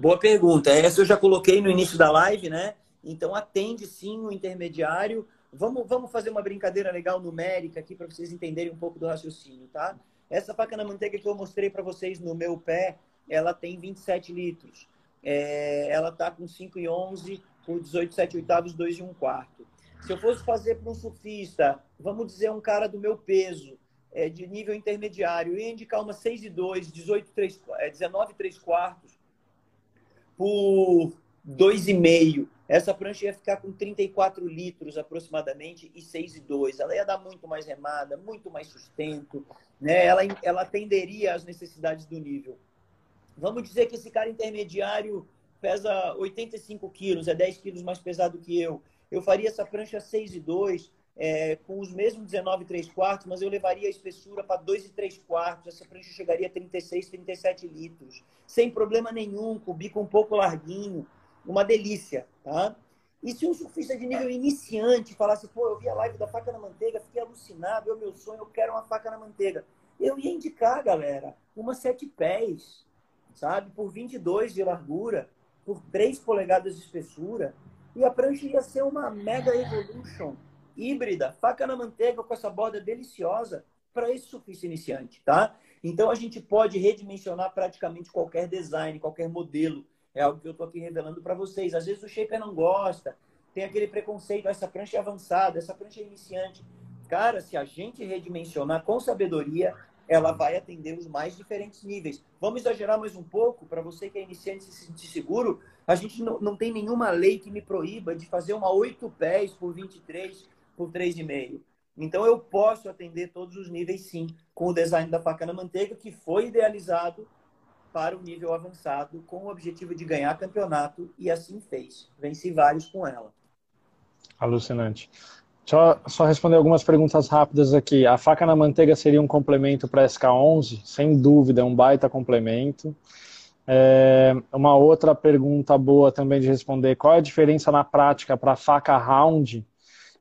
Boa pergunta. Essa eu já coloquei no início da live, né? Então atende sim o intermediário. Vamos, vamos fazer uma brincadeira legal numérica aqui para vocês entenderem um pouco do raciocínio, tá? Essa faca na manteiga que eu mostrei para vocês no meu pé, ela tem 27 litros. É, ela tá com 5,11 por 18, 7 oitavos, 2 e 1 quarto. Se eu fosse fazer para um surfista, vamos dizer um cara do meu peso, é, de nível intermediário, ia indicar uma 6 e 2, 18, 3, é, 19 3 quartos por 2,5 essa prancha ia ficar com 34 litros aproximadamente e 6,2. Ela ia dar muito mais remada, muito mais sustento, né? Ela, ela atenderia às necessidades do nível. Vamos dizer que esse cara intermediário pesa 85 quilos, é 10 quilos mais pesado que eu. Eu faria essa prancha 6,2 é, com os mesmos 19,3 quartos, mas eu levaria a espessura para 2,3 quartos. Essa prancha chegaria a 36, 37 litros, sem problema nenhum, com o bico um pouco larguinho uma delícia, tá? E se um surfista de nível iniciante falasse, pô, eu vi a live da faca na manteiga, fiquei alucinado, é o meu sonho, eu quero uma faca na manteiga. Eu ia indicar, galera, uma sete pés, sabe? Por 22 de largura, por 3 polegadas de espessura. E a prancha ia ser uma Mega Evolution híbrida, faca na manteiga com essa borda deliciosa para esse surfista iniciante, tá? Então a gente pode redimensionar praticamente qualquer design, qualquer modelo é algo que eu estou aqui revelando para vocês. Às vezes o shaper não gosta, tem aquele preconceito, essa prancha é avançada, essa prancha é iniciante. Cara, se a gente redimensionar com sabedoria, ela vai atender os mais diferentes níveis. Vamos exagerar mais um pouco, para você que é iniciante se sentir seguro, a gente não, não tem nenhuma lei que me proíba de fazer uma 8 pés por 23 por 3,5. Então eu posso atender todos os níveis sim, com o design da faca na manteiga, que foi idealizado para o nível avançado com o objetivo de ganhar campeonato e assim fez. Venci vários com ela. Alucinante. Só, só responder algumas perguntas rápidas aqui. A faca na manteiga seria um complemento para a SK11? Sem dúvida, é um baita complemento. É, uma outra pergunta boa também de responder: qual é a diferença na prática para a faca round?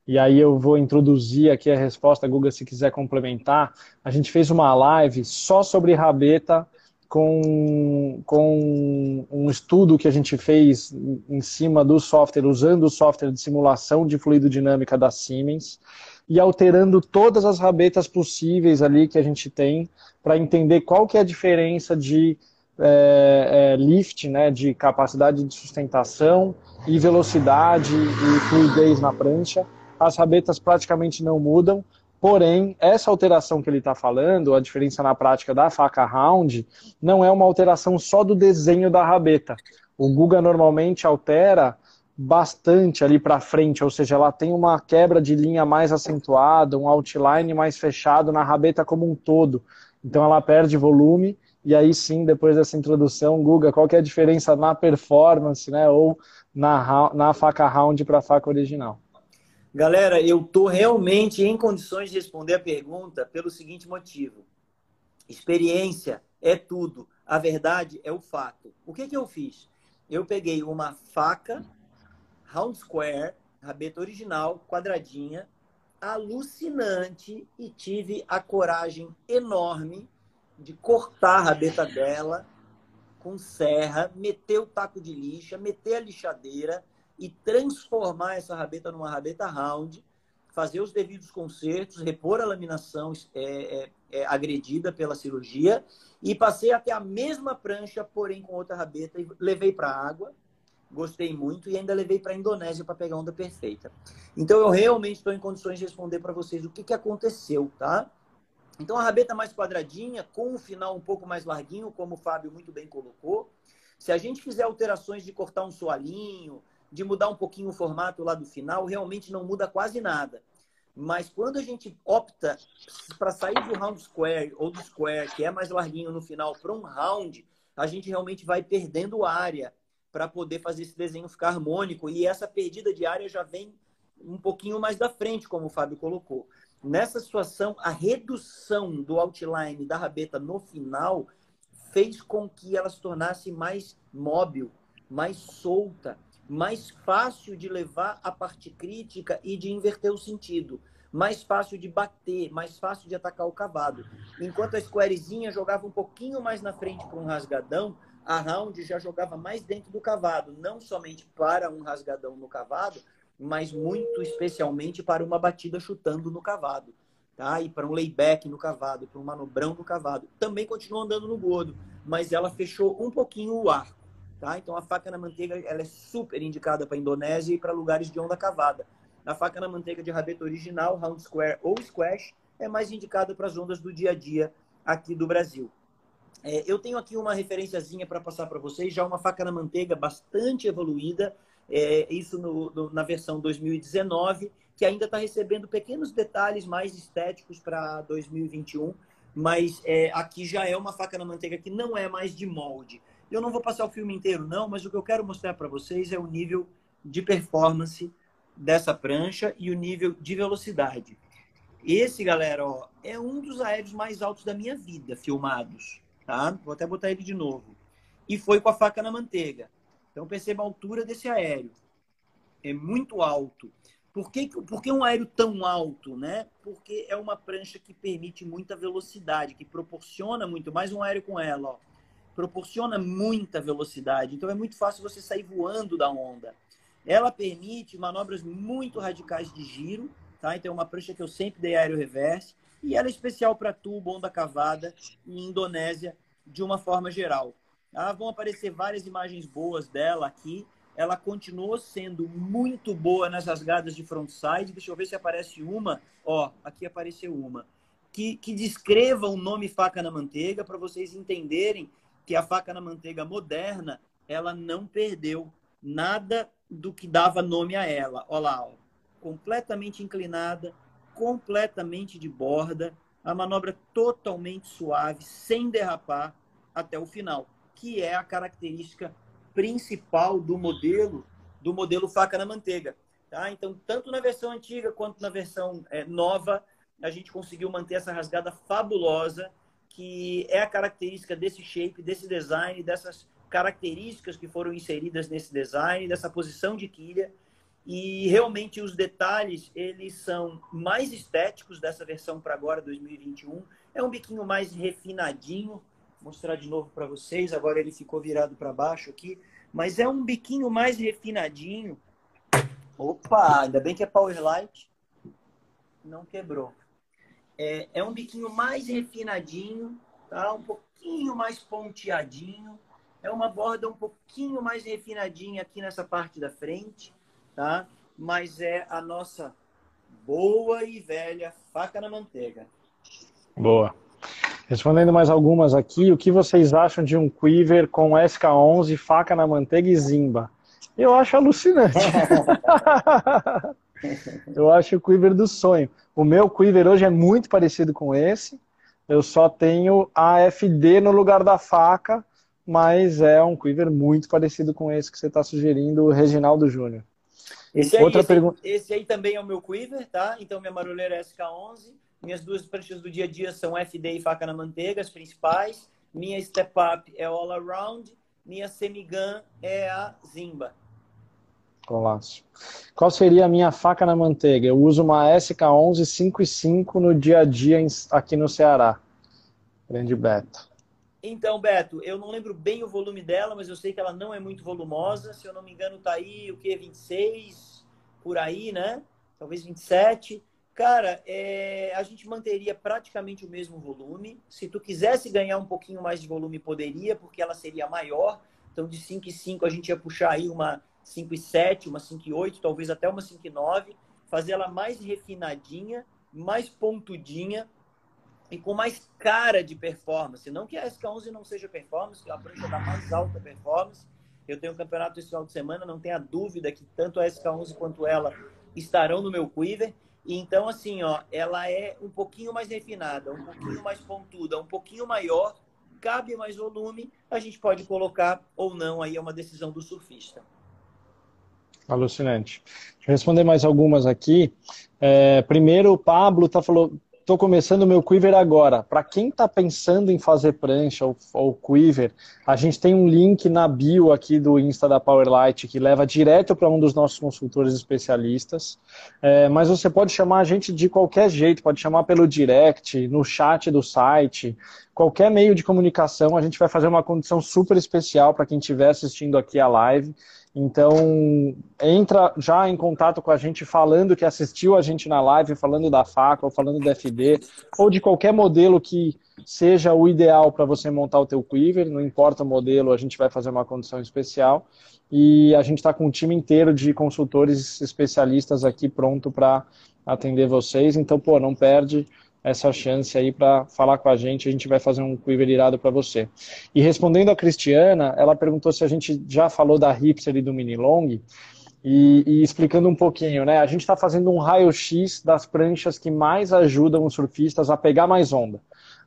E aí eu vou introduzir aqui a resposta, Guga, se quiser complementar. A gente fez uma live só sobre rabeta com, com um estudo que a gente fez em cima do software, usando o software de simulação de fluido dinâmica da Siemens e alterando todas as rabetas possíveis ali que a gente tem para entender qual que é a diferença de é, é, lift, né, de capacidade de sustentação e velocidade e fluidez na prancha. As rabetas praticamente não mudam, Porém, essa alteração que ele está falando, a diferença na prática da faca round, não é uma alteração só do desenho da rabeta. O Guga normalmente altera bastante ali para frente, ou seja, ela tem uma quebra de linha mais acentuada, um outline mais fechado na rabeta como um todo. Então ela perde volume e aí sim, depois dessa introdução, Guga, qual que é a diferença na performance, né, ou na, na faca round para a faca original? Galera, eu estou realmente em condições de responder a pergunta pelo seguinte motivo. Experiência é tudo. A verdade é o fato. O que, que eu fiz? Eu peguei uma faca round square, rabeta original, quadradinha, alucinante e tive a coragem enorme de cortar a rabeta dela com serra, meter o taco de lixa, meter a lixadeira e transformar essa rabeta numa rabeta round, fazer os devidos consertos, repor a laminação é, é, é, agredida pela cirurgia e passei até a mesma prancha, porém com outra rabeta e levei para a água. Gostei muito e ainda levei para a Indonésia para pegar onda perfeita. Então eu realmente estou em condições de responder para vocês o que, que aconteceu, tá? Então a rabeta mais quadradinha, com o final um pouco mais larguinho, como o Fábio muito bem colocou. Se a gente fizer alterações de cortar um soalinho, de mudar um pouquinho o formato lá do final, realmente não muda quase nada. Mas quando a gente opta para sair do round square ou do square, que é mais larguinho no final, para um round, a gente realmente vai perdendo área para poder fazer esse desenho ficar harmônico. E essa perdida de área já vem um pouquinho mais da frente, como o Fábio colocou. Nessa situação, a redução do outline da rabeta no final fez com que ela se tornasse mais móvel, mais solta, mais fácil de levar a parte crítica e de inverter o sentido, mais fácil de bater, mais fácil de atacar o cavado. Enquanto a squarezinha jogava um pouquinho mais na frente para um rasgadão, a round já jogava mais dentro do cavado, não somente para um rasgadão no cavado, mas muito especialmente para uma batida chutando no cavado. Tá? E para um layback no cavado, para um manobrão no cavado. Também continua andando no gordo, mas ela fechou um pouquinho o arco. Tá? Então a faca na manteiga ela é super indicada para Indonésia e para lugares de onda cavada. A faca na manteiga de rabeta original, round square ou squash, é mais indicada para as ondas do dia a dia aqui do Brasil. É, eu tenho aqui uma referenciazinha para passar para vocês, já uma faca na manteiga bastante evoluída, é, isso no, no, na versão 2019, que ainda está recebendo pequenos detalhes mais estéticos para 2021, mas é, aqui já é uma faca na manteiga que não é mais de molde. Eu não vou passar o filme inteiro, não, mas o que eu quero mostrar para vocês é o nível de performance dessa prancha e o nível de velocidade. Esse, galera, ó, é um dos aéreos mais altos da minha vida, filmados. Tá? Vou até botar ele de novo. E foi com a faca na manteiga. Então perceba a altura desse aéreo. É muito alto. Por que, por que um aéreo tão alto? Né? Porque é uma prancha que permite muita velocidade, que proporciona muito mais um aéreo com ela. Ó. Proporciona muita velocidade. Então é muito fácil você sair voando da onda. Ela permite manobras muito radicais de giro. Tá? Então é uma prancha que eu sempre dei aéreo reverse. E ela é especial para tubo, onda cavada e Indonésia de uma forma geral. Ah, vão aparecer várias imagens boas dela aqui. Ela continuou sendo muito boa nas rasgadas de frontside. Deixa eu ver se aparece uma. Ó, aqui apareceu uma. Que, que descreva o nome faca na manteiga para vocês entenderem que a faca na manteiga moderna ela não perdeu nada do que dava nome a ela. Olha lá, ó. completamente inclinada, completamente de borda, a manobra totalmente suave, sem derrapar até o final que é a característica principal do modelo, do modelo faca na manteiga. Tá? Então, tanto na versão antiga quanto na versão é, nova, a gente conseguiu manter essa rasgada fabulosa, que é a característica desse shape, desse design, dessas características que foram inseridas nesse design, dessa posição de quilha. E realmente os detalhes, eles são mais estéticos dessa versão para agora, 2021. É um biquinho mais refinadinho, mostrar de novo para vocês. Agora ele ficou virado para baixo aqui, mas é um biquinho mais refinadinho. Opa, ainda bem que é Power Light. Não quebrou. É, é um biquinho mais refinadinho, tá? Um pouquinho mais ponteadinho. É uma borda um pouquinho mais refinadinha aqui nessa parte da frente, tá? Mas é a nossa boa e velha faca na manteiga. Boa. Respondendo mais algumas aqui, o que vocês acham de um quiver com SK11, faca na manteiga e zimba? Eu acho alucinante. eu acho o quiver do sonho. O meu quiver hoje é muito parecido com esse. Eu só tenho a FD no lugar da faca, mas é um quiver muito parecido com esse que você está sugerindo, o Reginaldo Júnior. Esse, aí, Outra esse, pergunta... esse aí também é o meu quiver, tá? Então minha marulheira é SK11. Minhas duas pranchas do dia a dia são FD e faca na manteiga, as principais. Minha step up é all around. Minha semigun é a Zimba. Golaço. Qual seria a minha faca na manteiga? Eu uso uma SK11 5.5 no dia a dia aqui no Ceará. Grande Beto. Então, Beto, eu não lembro bem o volume dela, mas eu sei que ela não é muito volumosa. Se eu não me engano, tá aí o que? 26, por aí, né? Talvez 27. Cara, é, a gente manteria praticamente o mesmo volume. Se tu quisesse ganhar um pouquinho mais de volume, poderia, porque ela seria maior. Então, de 5,5 a gente ia puxar aí uma 5,7, uma 5,8, talvez até uma 5,9. Fazer ela mais refinadinha, mais pontudinha e com mais cara de performance. Não que a SK11 não seja performance, que a prancha da mais alta performance. Eu tenho um campeonato esse final de semana, não tenha dúvida que tanto a SK11 quanto ela estarão no meu quiver. Então, assim, ó, ela é um pouquinho mais refinada, um pouquinho mais pontuda, um pouquinho maior, cabe mais volume, a gente pode colocar ou não, aí é uma decisão do surfista. Alucinante. Deixa eu responder mais algumas aqui. É, primeiro, o Pablo tá falou, estou começando o meu Quiver agora. Para quem está pensando em fazer prancha ou, ou Quiver, a gente tem um link na bio aqui do Insta da Powerlight que leva direto para um dos nossos consultores especialistas. É, mas você pode chamar a gente de qualquer jeito, pode chamar pelo direct, no chat do site, qualquer meio de comunicação. A gente vai fazer uma condição super especial para quem estiver assistindo aqui a live. Então, entra já em contato com a gente falando que assistiu a gente na live, falando da faca, ou falando da FD, ou de qualquer modelo que seja o ideal para você montar o teu quiver, não importa o modelo, a gente vai fazer uma condição especial. E a gente está com um time inteiro de consultores especialistas aqui pronto para atender vocês. Então, pô, não perde essa chance aí para falar com a gente. A gente vai fazer um quiver irado para você. E respondendo a Cristiana, ela perguntou se a gente já falou da Hipster e do Mini Long. E, e explicando um pouquinho, né? A gente está fazendo um raio-x das pranchas que mais ajudam os surfistas a pegar mais onda,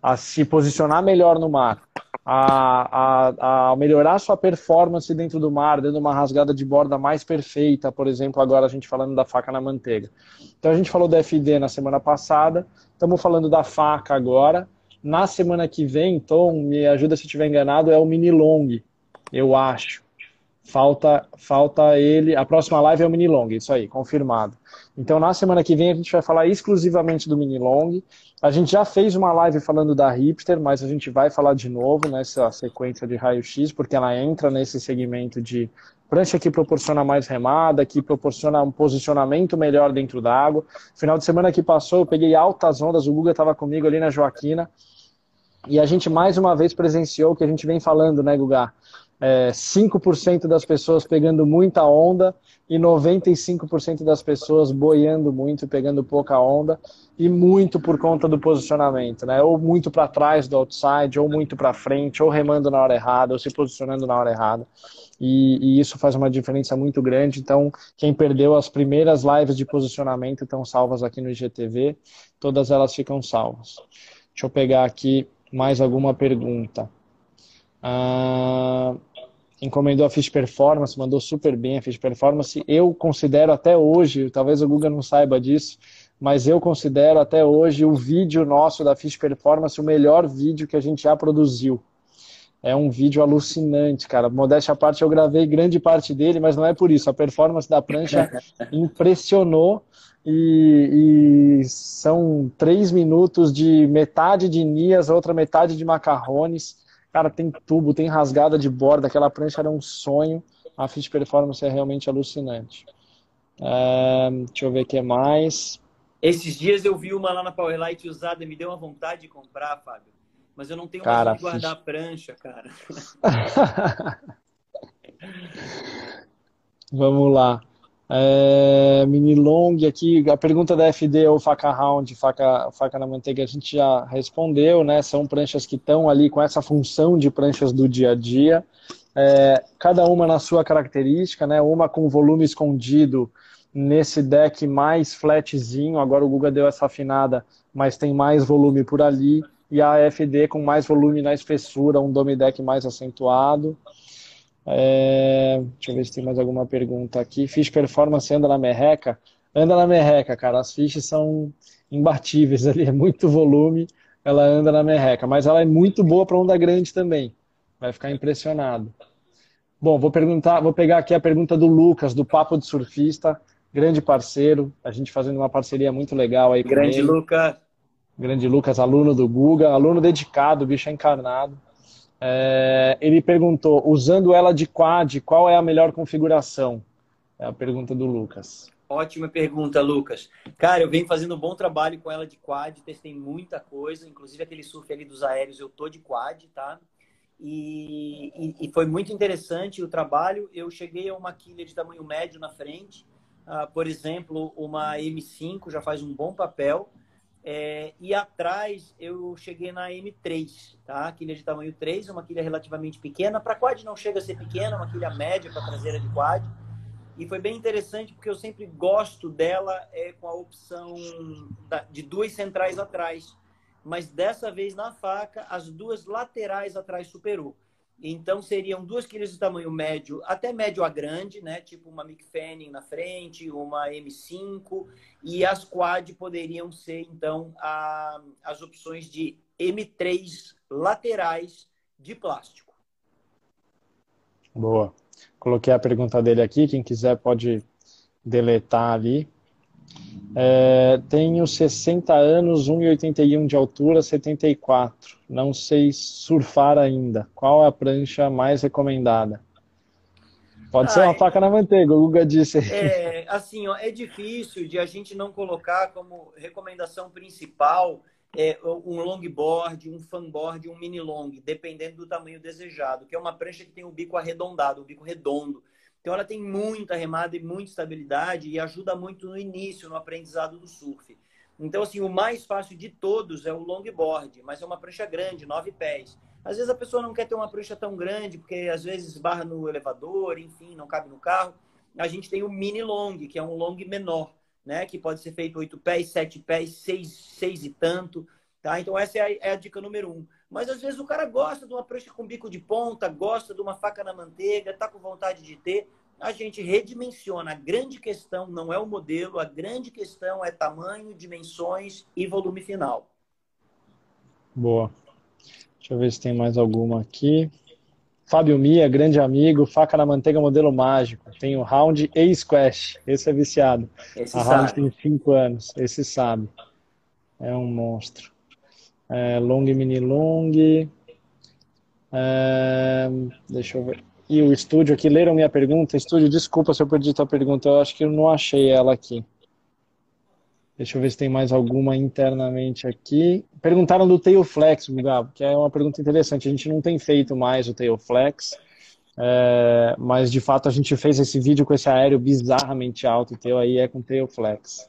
a se posicionar melhor no mar, a, a, a, melhorar sua performance dentro do mar, dando uma rasgada de borda mais perfeita, por exemplo, agora a gente falando da faca na manteiga. Então a gente falou da FD na semana passada, Estamos falando da faca agora. Na semana que vem, Tom, me ajuda se estiver enganado, é o mini long, eu acho. Falta, falta ele. A próxima live é o mini long, isso aí, confirmado. Então, na semana que vem, a gente vai falar exclusivamente do mini long. A gente já fez uma live falando da hipster, mas a gente vai falar de novo nessa sequência de raio-x, porque ela entra nesse segmento de prancha que proporciona mais remada, que proporciona um posicionamento melhor dentro da água. Final de semana que passou, eu peguei altas ondas, o Guga estava comigo ali na Joaquina, e a gente mais uma vez presenciou o que a gente vem falando, né, Guga? É, 5% das pessoas pegando muita onda e 95% das pessoas boiando muito, pegando pouca onda, e muito por conta do posicionamento, né? Ou muito para trás do outside, ou muito para frente, ou remando na hora errada, ou se posicionando na hora errada. E, e, isso faz uma diferença muito grande. Então, quem perdeu as primeiras lives de posicionamento estão salvas aqui no IGTV, todas elas ficam salvas. Deixa eu pegar aqui mais alguma pergunta. Ah, encomendou a Fish Performance, mandou super bem a Fish Performance. Eu considero até hoje, talvez o Google não saiba disso, mas eu considero até hoje o vídeo nosso da Fish Performance o melhor vídeo que a gente já produziu. É um vídeo alucinante, cara. Modéstia à parte, eu gravei grande parte dele, mas não é por isso. A performance da prancha impressionou e, e, são três minutos de metade de Nias, outra metade de macarrones. Cara, tem tubo, tem rasgada de borda, aquela prancha era um sonho. A Fit Performance é realmente alucinante. É, deixa eu ver o que mais. Esses dias eu vi uma lá na Powerlight usada e me deu uma vontade de comprar, Fábio. Mas eu não tenho cara, mais de guardar a prancha, cara. Vamos lá. É, mini long aqui, a pergunta da FD ou faca round, faca, faca na manteiga, a gente já respondeu, né? São pranchas que estão ali com essa função de pranchas do dia a dia, é, cada uma na sua característica, né? Uma com volume escondido nesse deck mais flatzinho, agora o Guga deu essa afinada, mas tem mais volume por ali, e a FD com mais volume na espessura, um dome deck mais acentuado. É, deixa eu ver se tem mais alguma pergunta aqui. Fish Performance anda na merreca? Anda na merreca, cara. As fichas são imbatíveis ali, é muito volume, ela anda na merreca. Mas ela é muito boa para onda grande também. Vai ficar impressionado. Bom, vou perguntar, vou pegar aqui a pergunta do Lucas, do Papo de Surfista, grande parceiro, a gente fazendo uma parceria muito legal aí Grande Lucas. Grande Lucas, aluno do Guga, aluno dedicado, bicho encarnado. É, ele perguntou, usando ela de quad, qual é a melhor configuração? É a pergunta do Lucas. Ótima pergunta, Lucas. Cara, eu venho fazendo um bom trabalho com ela de quad, testei muita coisa, inclusive aquele surf ali dos aéreos, eu tô de quad, tá? E, e, e foi muito interessante o trabalho. Eu cheguei a uma quilha de tamanho médio na frente, uh, por exemplo, uma M5 já faz um bom papel. É, e atrás eu cheguei na M3, tá? Quilha de tamanho 3, uma quilha relativamente pequena. Para quad não chega a ser pequena, uma quilha média para traseira de quad. E foi bem interessante porque eu sempre gosto dela é, com a opção da, de duas centrais atrás. Mas dessa vez na faca, as duas laterais atrás superou. Então seriam duas quilhas de tamanho médio até médio a grande, né? Tipo uma Mick Fanning na frente, uma M5 e as quad poderiam ser então a, as opções de M3 laterais de plástico. Boa. Coloquei a pergunta dele aqui, quem quiser pode deletar ali. É, tenho 60 anos, 1,81 de altura, 74. Não sei surfar ainda. Qual a prancha mais recomendada? Pode ah, ser uma é... faca na manteiga, o Guga disse. É, assim, ó, é difícil de a gente não colocar como recomendação principal é, um longboard, um fanboard, um mini long, dependendo do tamanho desejado, que é uma prancha que tem o bico arredondado, o bico redondo. Então ela tem muita remada e muita estabilidade e ajuda muito no início, no aprendizado do surf. Então, assim, o mais fácil de todos é o longboard, mas é uma prancha grande, nove pés. Às vezes a pessoa não quer ter uma prancha tão grande, porque às vezes barra no elevador, enfim, não cabe no carro. A gente tem o mini long, que é um long menor, né? Que pode ser feito oito pés, sete pés, seis, seis e tanto. Tá? Então essa é a, é a dica número um. Mas às vezes o cara gosta de uma prancha com bico de ponta, gosta de uma faca na manteiga, tá com vontade de ter. A gente redimensiona. A grande questão não é o modelo, a grande questão é tamanho, dimensões e volume final. Boa. Deixa eu ver se tem mais alguma aqui. Fábio Mia, grande amigo, faca na manteiga modelo mágico. Tem o round e squash. Esse é viciado. Esse a round tem 5 anos. Esse sabe. É um monstro é, long mini long. É, deixa eu ver. E o estúdio aqui, leram minha pergunta? Estúdio, desculpa se eu perdi tua pergunta, eu acho que eu não achei ela aqui. Deixa eu ver se tem mais alguma internamente aqui. Perguntaram do Tailflex, Gabo, que é uma pergunta interessante. A gente não tem feito mais o Tailflex, é, mas de fato a gente fez esse vídeo com esse aéreo bizarramente alto teu aí é com Tailflex.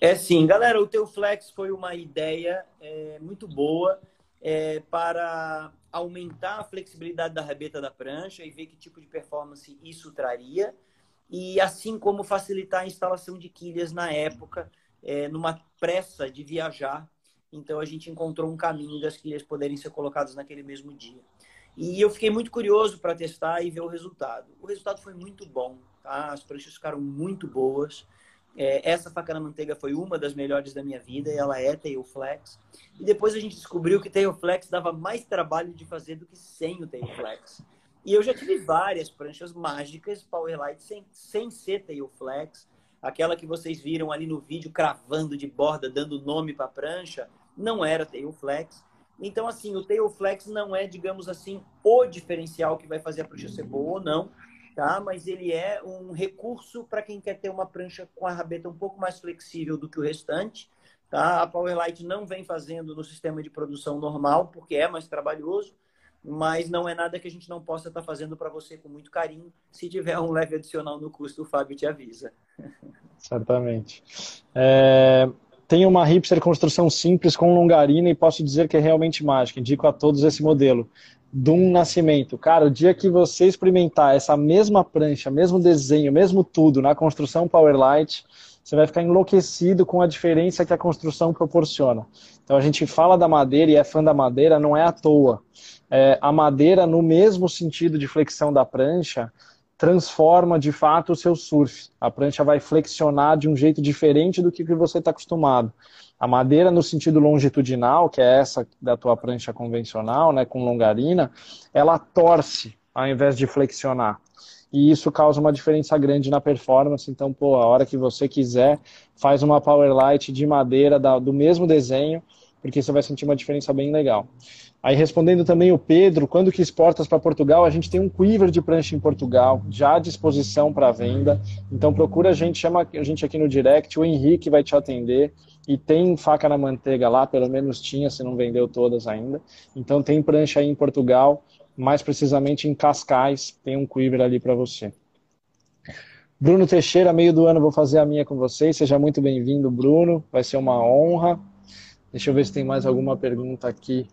É sim, galera, o teu flex foi uma ideia é, muito boa é, para aumentar a flexibilidade da rabeta da prancha e ver que tipo de performance isso traria e assim como facilitar a instalação de quilhas na época, é, numa pressa de viajar. Então a gente encontrou um caminho das quilhas poderem ser colocadas naquele mesmo dia. E eu fiquei muito curioso para testar e ver o resultado. O resultado foi muito bom, tá? As pranchas ficaram muito boas. É, essa faca na manteiga foi uma das melhores da minha vida, e ela é Tailflex. E depois a gente descobriu que Tailflex dava mais trabalho de fazer do que sem o Tailflex. E eu já tive várias pranchas mágicas Powerlight sem, sem ser Tailflex. Aquela que vocês viram ali no vídeo cravando de borda, dando nome para a prancha, não era Tailflex. Então, assim, o Tailflex não é, digamos assim, o diferencial que vai fazer a prancha ser boa ou não tá? Mas ele é um recurso para quem quer ter uma prancha com a rabeta um pouco mais flexível do que o restante, tá? A Powerlight não vem fazendo no sistema de produção normal, porque é mais trabalhoso, mas não é nada que a gente não possa estar tá fazendo para você com muito carinho. Se tiver um leve adicional no custo, o Fábio te avisa. Certamente. É, tem uma hipster construção simples com longarina e posso dizer que é realmente mágica. Indico a todos esse modelo de um nascimento. Cara, o dia que você experimentar essa mesma prancha, mesmo desenho, mesmo tudo na construção Powerlight, você vai ficar enlouquecido com a diferença que a construção proporciona. Então a gente fala da madeira e é fã da madeira, não é à toa. É, a madeira, no mesmo sentido de flexão da prancha, transforma de fato o seu surf. A prancha vai flexionar de um jeito diferente do que você está acostumado. A madeira no sentido longitudinal, que é essa da tua prancha convencional, né, com longarina, ela torce ao invés de flexionar. E isso causa uma diferença grande na performance. Então, pô, a hora que você quiser, faz uma Powerlight de madeira do mesmo desenho, porque você vai sentir uma diferença bem legal. Aí respondendo também o Pedro, quando que exportas para Portugal? A gente tem um quiver de prancha em Portugal, já à disposição para venda. Então procura a gente, chama a gente aqui no direct, o Henrique vai te atender. E tem faca na manteiga lá, pelo menos tinha, se não vendeu todas ainda. Então tem prancha aí em Portugal, mais precisamente em Cascais, tem um quiver ali para você. Bruno Teixeira, meio do ano vou fazer a minha com vocês. Seja muito bem-vindo, Bruno. Vai ser uma honra. Deixa eu ver se tem mais alguma pergunta aqui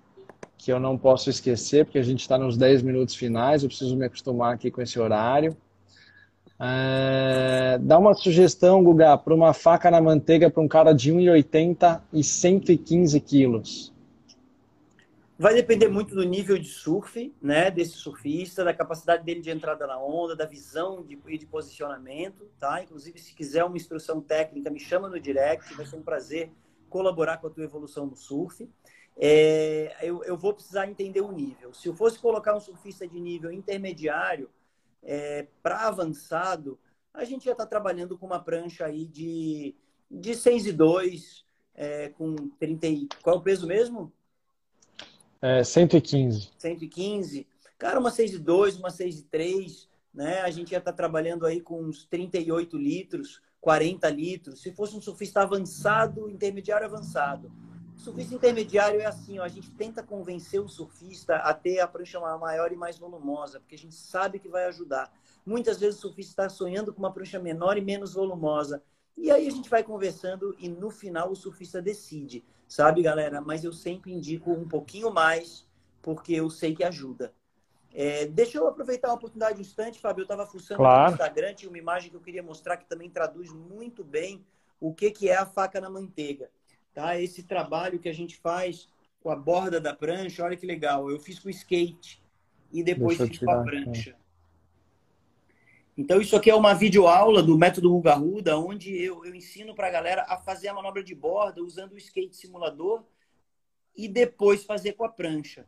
que eu não posso esquecer, porque a gente está nos 10 minutos finais, eu preciso me acostumar aqui com esse horário. É, dá uma sugestão, Guga, para uma faca na manteiga para um cara de 1,80 e 115 quilos. Vai depender muito do nível de surf, né, desse surfista, da capacidade dele de entrada na onda, da visão de, de posicionamento, tá? Inclusive, se quiser uma instrução técnica, me chama no direct, vai ser um prazer colaborar com a tua evolução no surf. É, eu, eu, vou precisar entender o nível. Se eu fosse colocar um surfista de nível intermediário é, para avançado, a gente já está trabalhando com uma prancha aí de, de 6 e 2, é, com 30 e... Qual é o peso mesmo? É, 115. 115. Cara, uma 6 e 2, uma 6 e 3, né? A gente ia estar tá trabalhando aí com uns 38 litros, 40 litros. Se fosse um surfista avançado, intermediário avançado. O surfista intermediário é assim, ó, a gente tenta convencer o surfista a ter a prancha maior e mais volumosa, porque a gente sabe que vai ajudar. Muitas vezes o surfista está sonhando com uma prancha menor e menos volumosa. E aí a gente vai conversando e no final o surfista decide sabe, galera? Mas eu sempre indico um pouquinho mais, porque eu sei que ajuda. É, deixa eu aproveitar a oportunidade um instante, Fábio. Eu estava fuçando claro. no Instagram, tinha uma imagem que eu queria mostrar que também traduz muito bem o que, que é a faca na manteiga. Tá? Esse trabalho que a gente faz com a borda da prancha, olha que legal. Eu fiz com skate e depois fiz com a prancha. Então, isso aqui é uma videoaula do método Ruga Ruda, onde eu, eu ensino para a galera a fazer a manobra de borda usando o skate simulador e depois fazer com a prancha.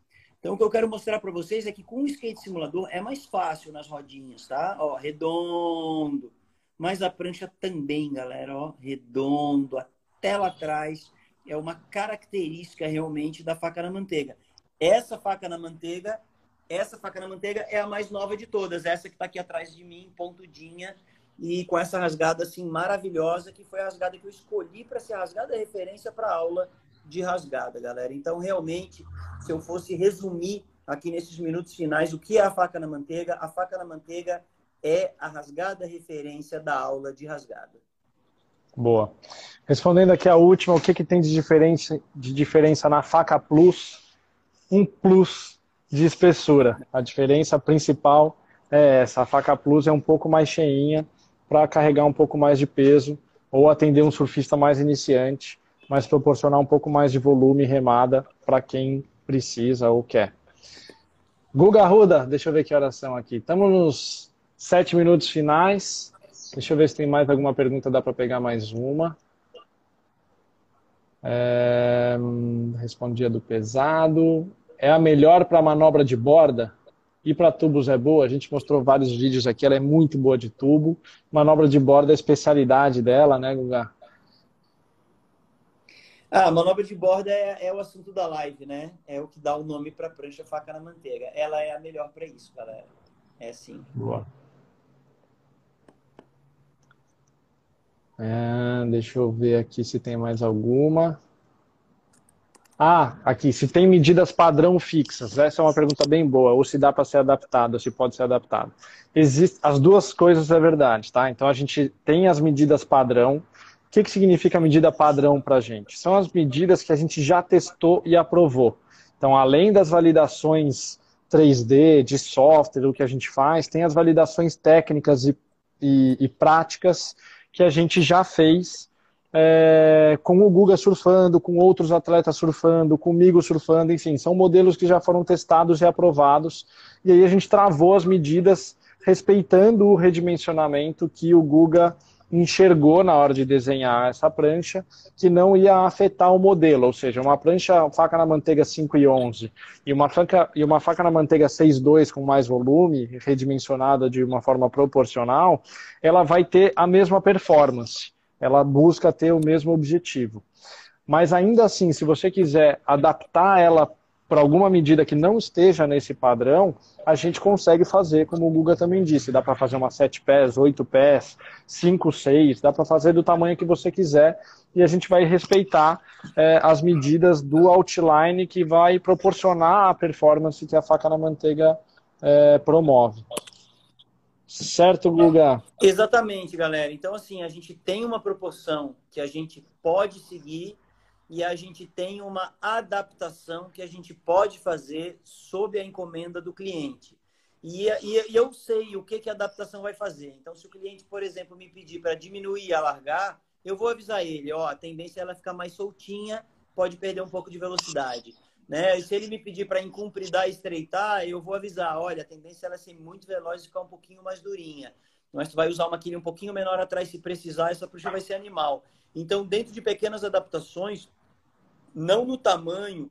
Então, o que eu quero mostrar para vocês é que com o skate simulador é mais fácil nas rodinhas, tá? Ó, redondo. Mas a prancha também, galera, ó, redondo, até lá atrás. É uma característica realmente da faca na manteiga. Essa faca na manteiga essa faca na manteiga é a mais nova de todas, essa que está aqui atrás de mim, pontudinha, e com essa rasgada assim maravilhosa, que foi a rasgada que eu escolhi para ser rasgada referência para aula de rasgada, galera. Então, realmente, se eu fosse resumir aqui nesses minutos finais o que é a faca na manteiga, a faca na manteiga é a rasgada referência da aula de rasgada. Boa. Respondendo aqui a última, o que, que tem de diferença, de diferença na faca plus? Um plus de espessura. A diferença principal é essa. A faca plus é um pouco mais cheinha para carregar um pouco mais de peso ou atender um surfista mais iniciante, mas proporcionar um pouco mais de volume e remada para quem precisa ou quer. Guga Ruda, deixa eu ver que horas são aqui. Estamos nos sete minutos finais. Deixa eu ver se tem mais alguma pergunta, dá para pegar mais uma. É, respondia do pesado é a melhor para manobra de borda e para tubos é boa. A gente mostrou vários vídeos aqui, ela é muito boa de tubo. Manobra de borda é a especialidade dela, né, Guga? Ah, manobra de borda é, é, o assunto da live, né? É o que dá o nome para prancha faca na manteiga. Ela é a melhor para isso, galera. É sim. Boa. É, deixa eu ver aqui se tem mais alguma. Ah, aqui, se tem medidas padrão fixas? Essa é uma pergunta bem boa. Ou se dá para ser adaptado, ou se pode ser adaptado. Existe, as duas coisas é verdade, tá? Então a gente tem as medidas padrão. O que, que significa medida padrão para a gente? São as medidas que a gente já testou e aprovou. Então, além das validações 3D, de software, o que a gente faz, tem as validações técnicas e, e, e práticas que a gente já fez é, com o Guga surfando, com outros atletas surfando, comigo surfando, enfim, são modelos que já foram testados e aprovados. E aí a gente travou as medidas respeitando o redimensionamento que o Guga enxergou na hora de desenhar essa prancha, que não ia afetar o modelo, ou seja, uma prancha faca na manteiga 5 e 11 e uma faca, e uma faca na manteiga 6,2 com mais volume, redimensionada de uma forma proporcional, ela vai ter a mesma performance ela busca ter o mesmo objetivo. Mas ainda assim, se você quiser adaptar ela para alguma medida que não esteja nesse padrão, a gente consegue fazer, como o Guga também disse, dá para fazer uma 7 pés, 8 pés, 5, 6, dá para fazer do tamanho que você quiser e a gente vai respeitar é, as medidas do outline que vai proporcionar a performance que a faca na manteiga é, promove. Certo, Guga? Exatamente, galera. Então, assim, a gente tem uma proporção que a gente pode seguir e a gente tem uma adaptação que a gente pode fazer sob a encomenda do cliente. E, e, e eu sei o que, que a adaptação vai fazer. Então, se o cliente, por exemplo, me pedir para diminuir e alargar, eu vou avisar ele, ó, a tendência é ela ficar mais soltinha, pode perder um pouco de velocidade. Né? E se ele me pedir para incumpridar e estreitar, eu vou avisar, olha, a tendência é ela ser muito veloz e ficar um pouquinho mais durinha. Mas tu vai usar uma quilha um pouquinho menor atrás se precisar, essa prancha vai ser animal. Então, dentro de pequenas adaptações, não no tamanho,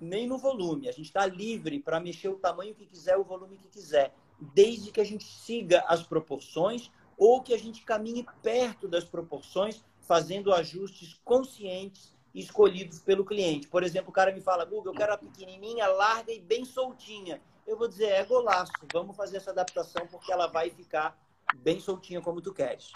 nem no volume. A gente está livre para mexer o tamanho que quiser, o volume que quiser, desde que a gente siga as proporções ou que a gente caminhe perto das proporções, fazendo ajustes conscientes escolhidos pelo cliente. Por exemplo, o cara me fala, Google, eu quero a pequenininha, larga e bem soltinha. Eu vou dizer, é golaço, vamos fazer essa adaptação porque ela vai ficar bem soltinha como tu queres.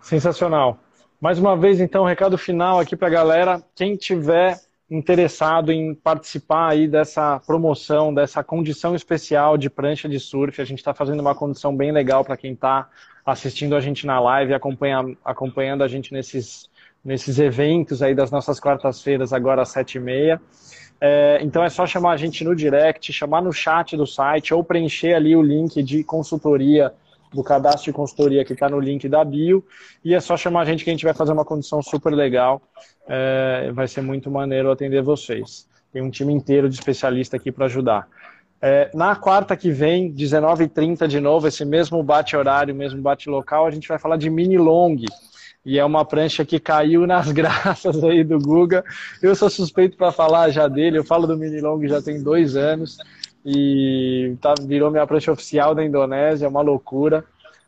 Sensacional. Mais uma vez, então, um recado final aqui para a galera. Quem tiver interessado em participar aí dessa promoção, dessa condição especial de prancha de surf, a gente está fazendo uma condição bem legal para quem está assistindo a gente na live, acompanha, acompanhando a gente nesses nesses eventos aí das nossas quartas-feiras, agora às sete e meia. É, então é só chamar a gente no direct, chamar no chat do site ou preencher ali o link de consultoria, do cadastro de consultoria que está no link da bio. E é só chamar a gente que a gente vai fazer uma condição super legal. É, vai ser muito maneiro atender vocês. Tem um time inteiro de especialista aqui para ajudar. É, na quarta que vem, 19h30 de novo, esse mesmo bate-horário, mesmo bate-local, a gente vai falar de mini long e é uma prancha que caiu nas graças aí do Guga. Eu sou suspeito para falar já dele, eu falo do Mini Long já tem dois anos e tá, virou minha prancha oficial da Indonésia, é uma loucura.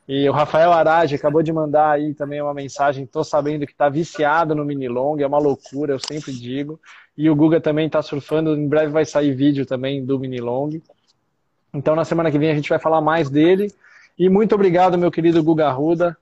E o Rafael Arage acabou de mandar aí também uma mensagem, tô sabendo que tá viciado no Mini Long, é uma loucura, eu sempre digo. E o Guga também tá surfando, em breve vai sair vídeo também do Mini Long. Então na semana que vem a gente vai falar mais dele. E muito obrigado, meu querido Guga Ruda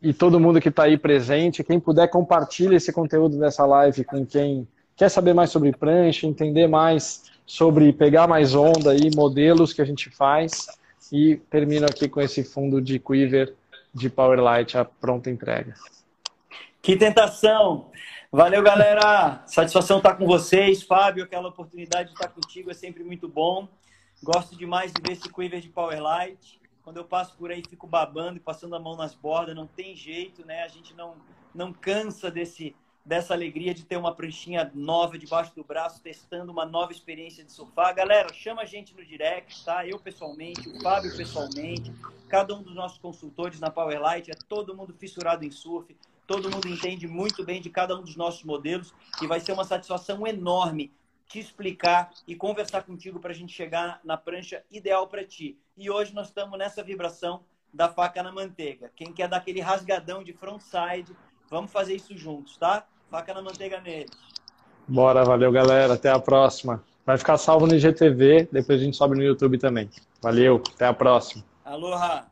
e todo mundo que está aí presente. Quem puder, compartilhe esse conteúdo dessa live com quem quer saber mais sobre prancha, entender mais sobre pegar mais onda e modelos que a gente faz. E termino aqui com esse fundo de Quiver de Powerlight, a pronta entrega. Que tentação! Valeu, galera! Satisfação estar com vocês. Fábio, aquela oportunidade de estar contigo é sempre muito bom. Gosto demais de ver esse Quiver de Powerlight. Quando eu passo por aí, fico babando e passando a mão nas bordas, não tem jeito, né? A gente não, não cansa desse, dessa alegria de ter uma pranchinha nova debaixo do braço, testando uma nova experiência de surfar. Galera, chama a gente no direct, tá? Eu pessoalmente, o Fábio pessoalmente, cada um dos nossos consultores na Powerlight, é todo mundo fissurado em surf, todo mundo entende muito bem de cada um dos nossos modelos e vai ser uma satisfação enorme te explicar e conversar contigo para a gente chegar na prancha ideal para ti. E hoje nós estamos nessa vibração da faca na manteiga. Quem quer dar aquele rasgadão de frontside, vamos fazer isso juntos, tá? Faca na manteiga neles. Bora, valeu galera, até a próxima. Vai ficar salvo no IGTV, depois a gente sobe no YouTube também. Valeu, até a próxima. Aloha!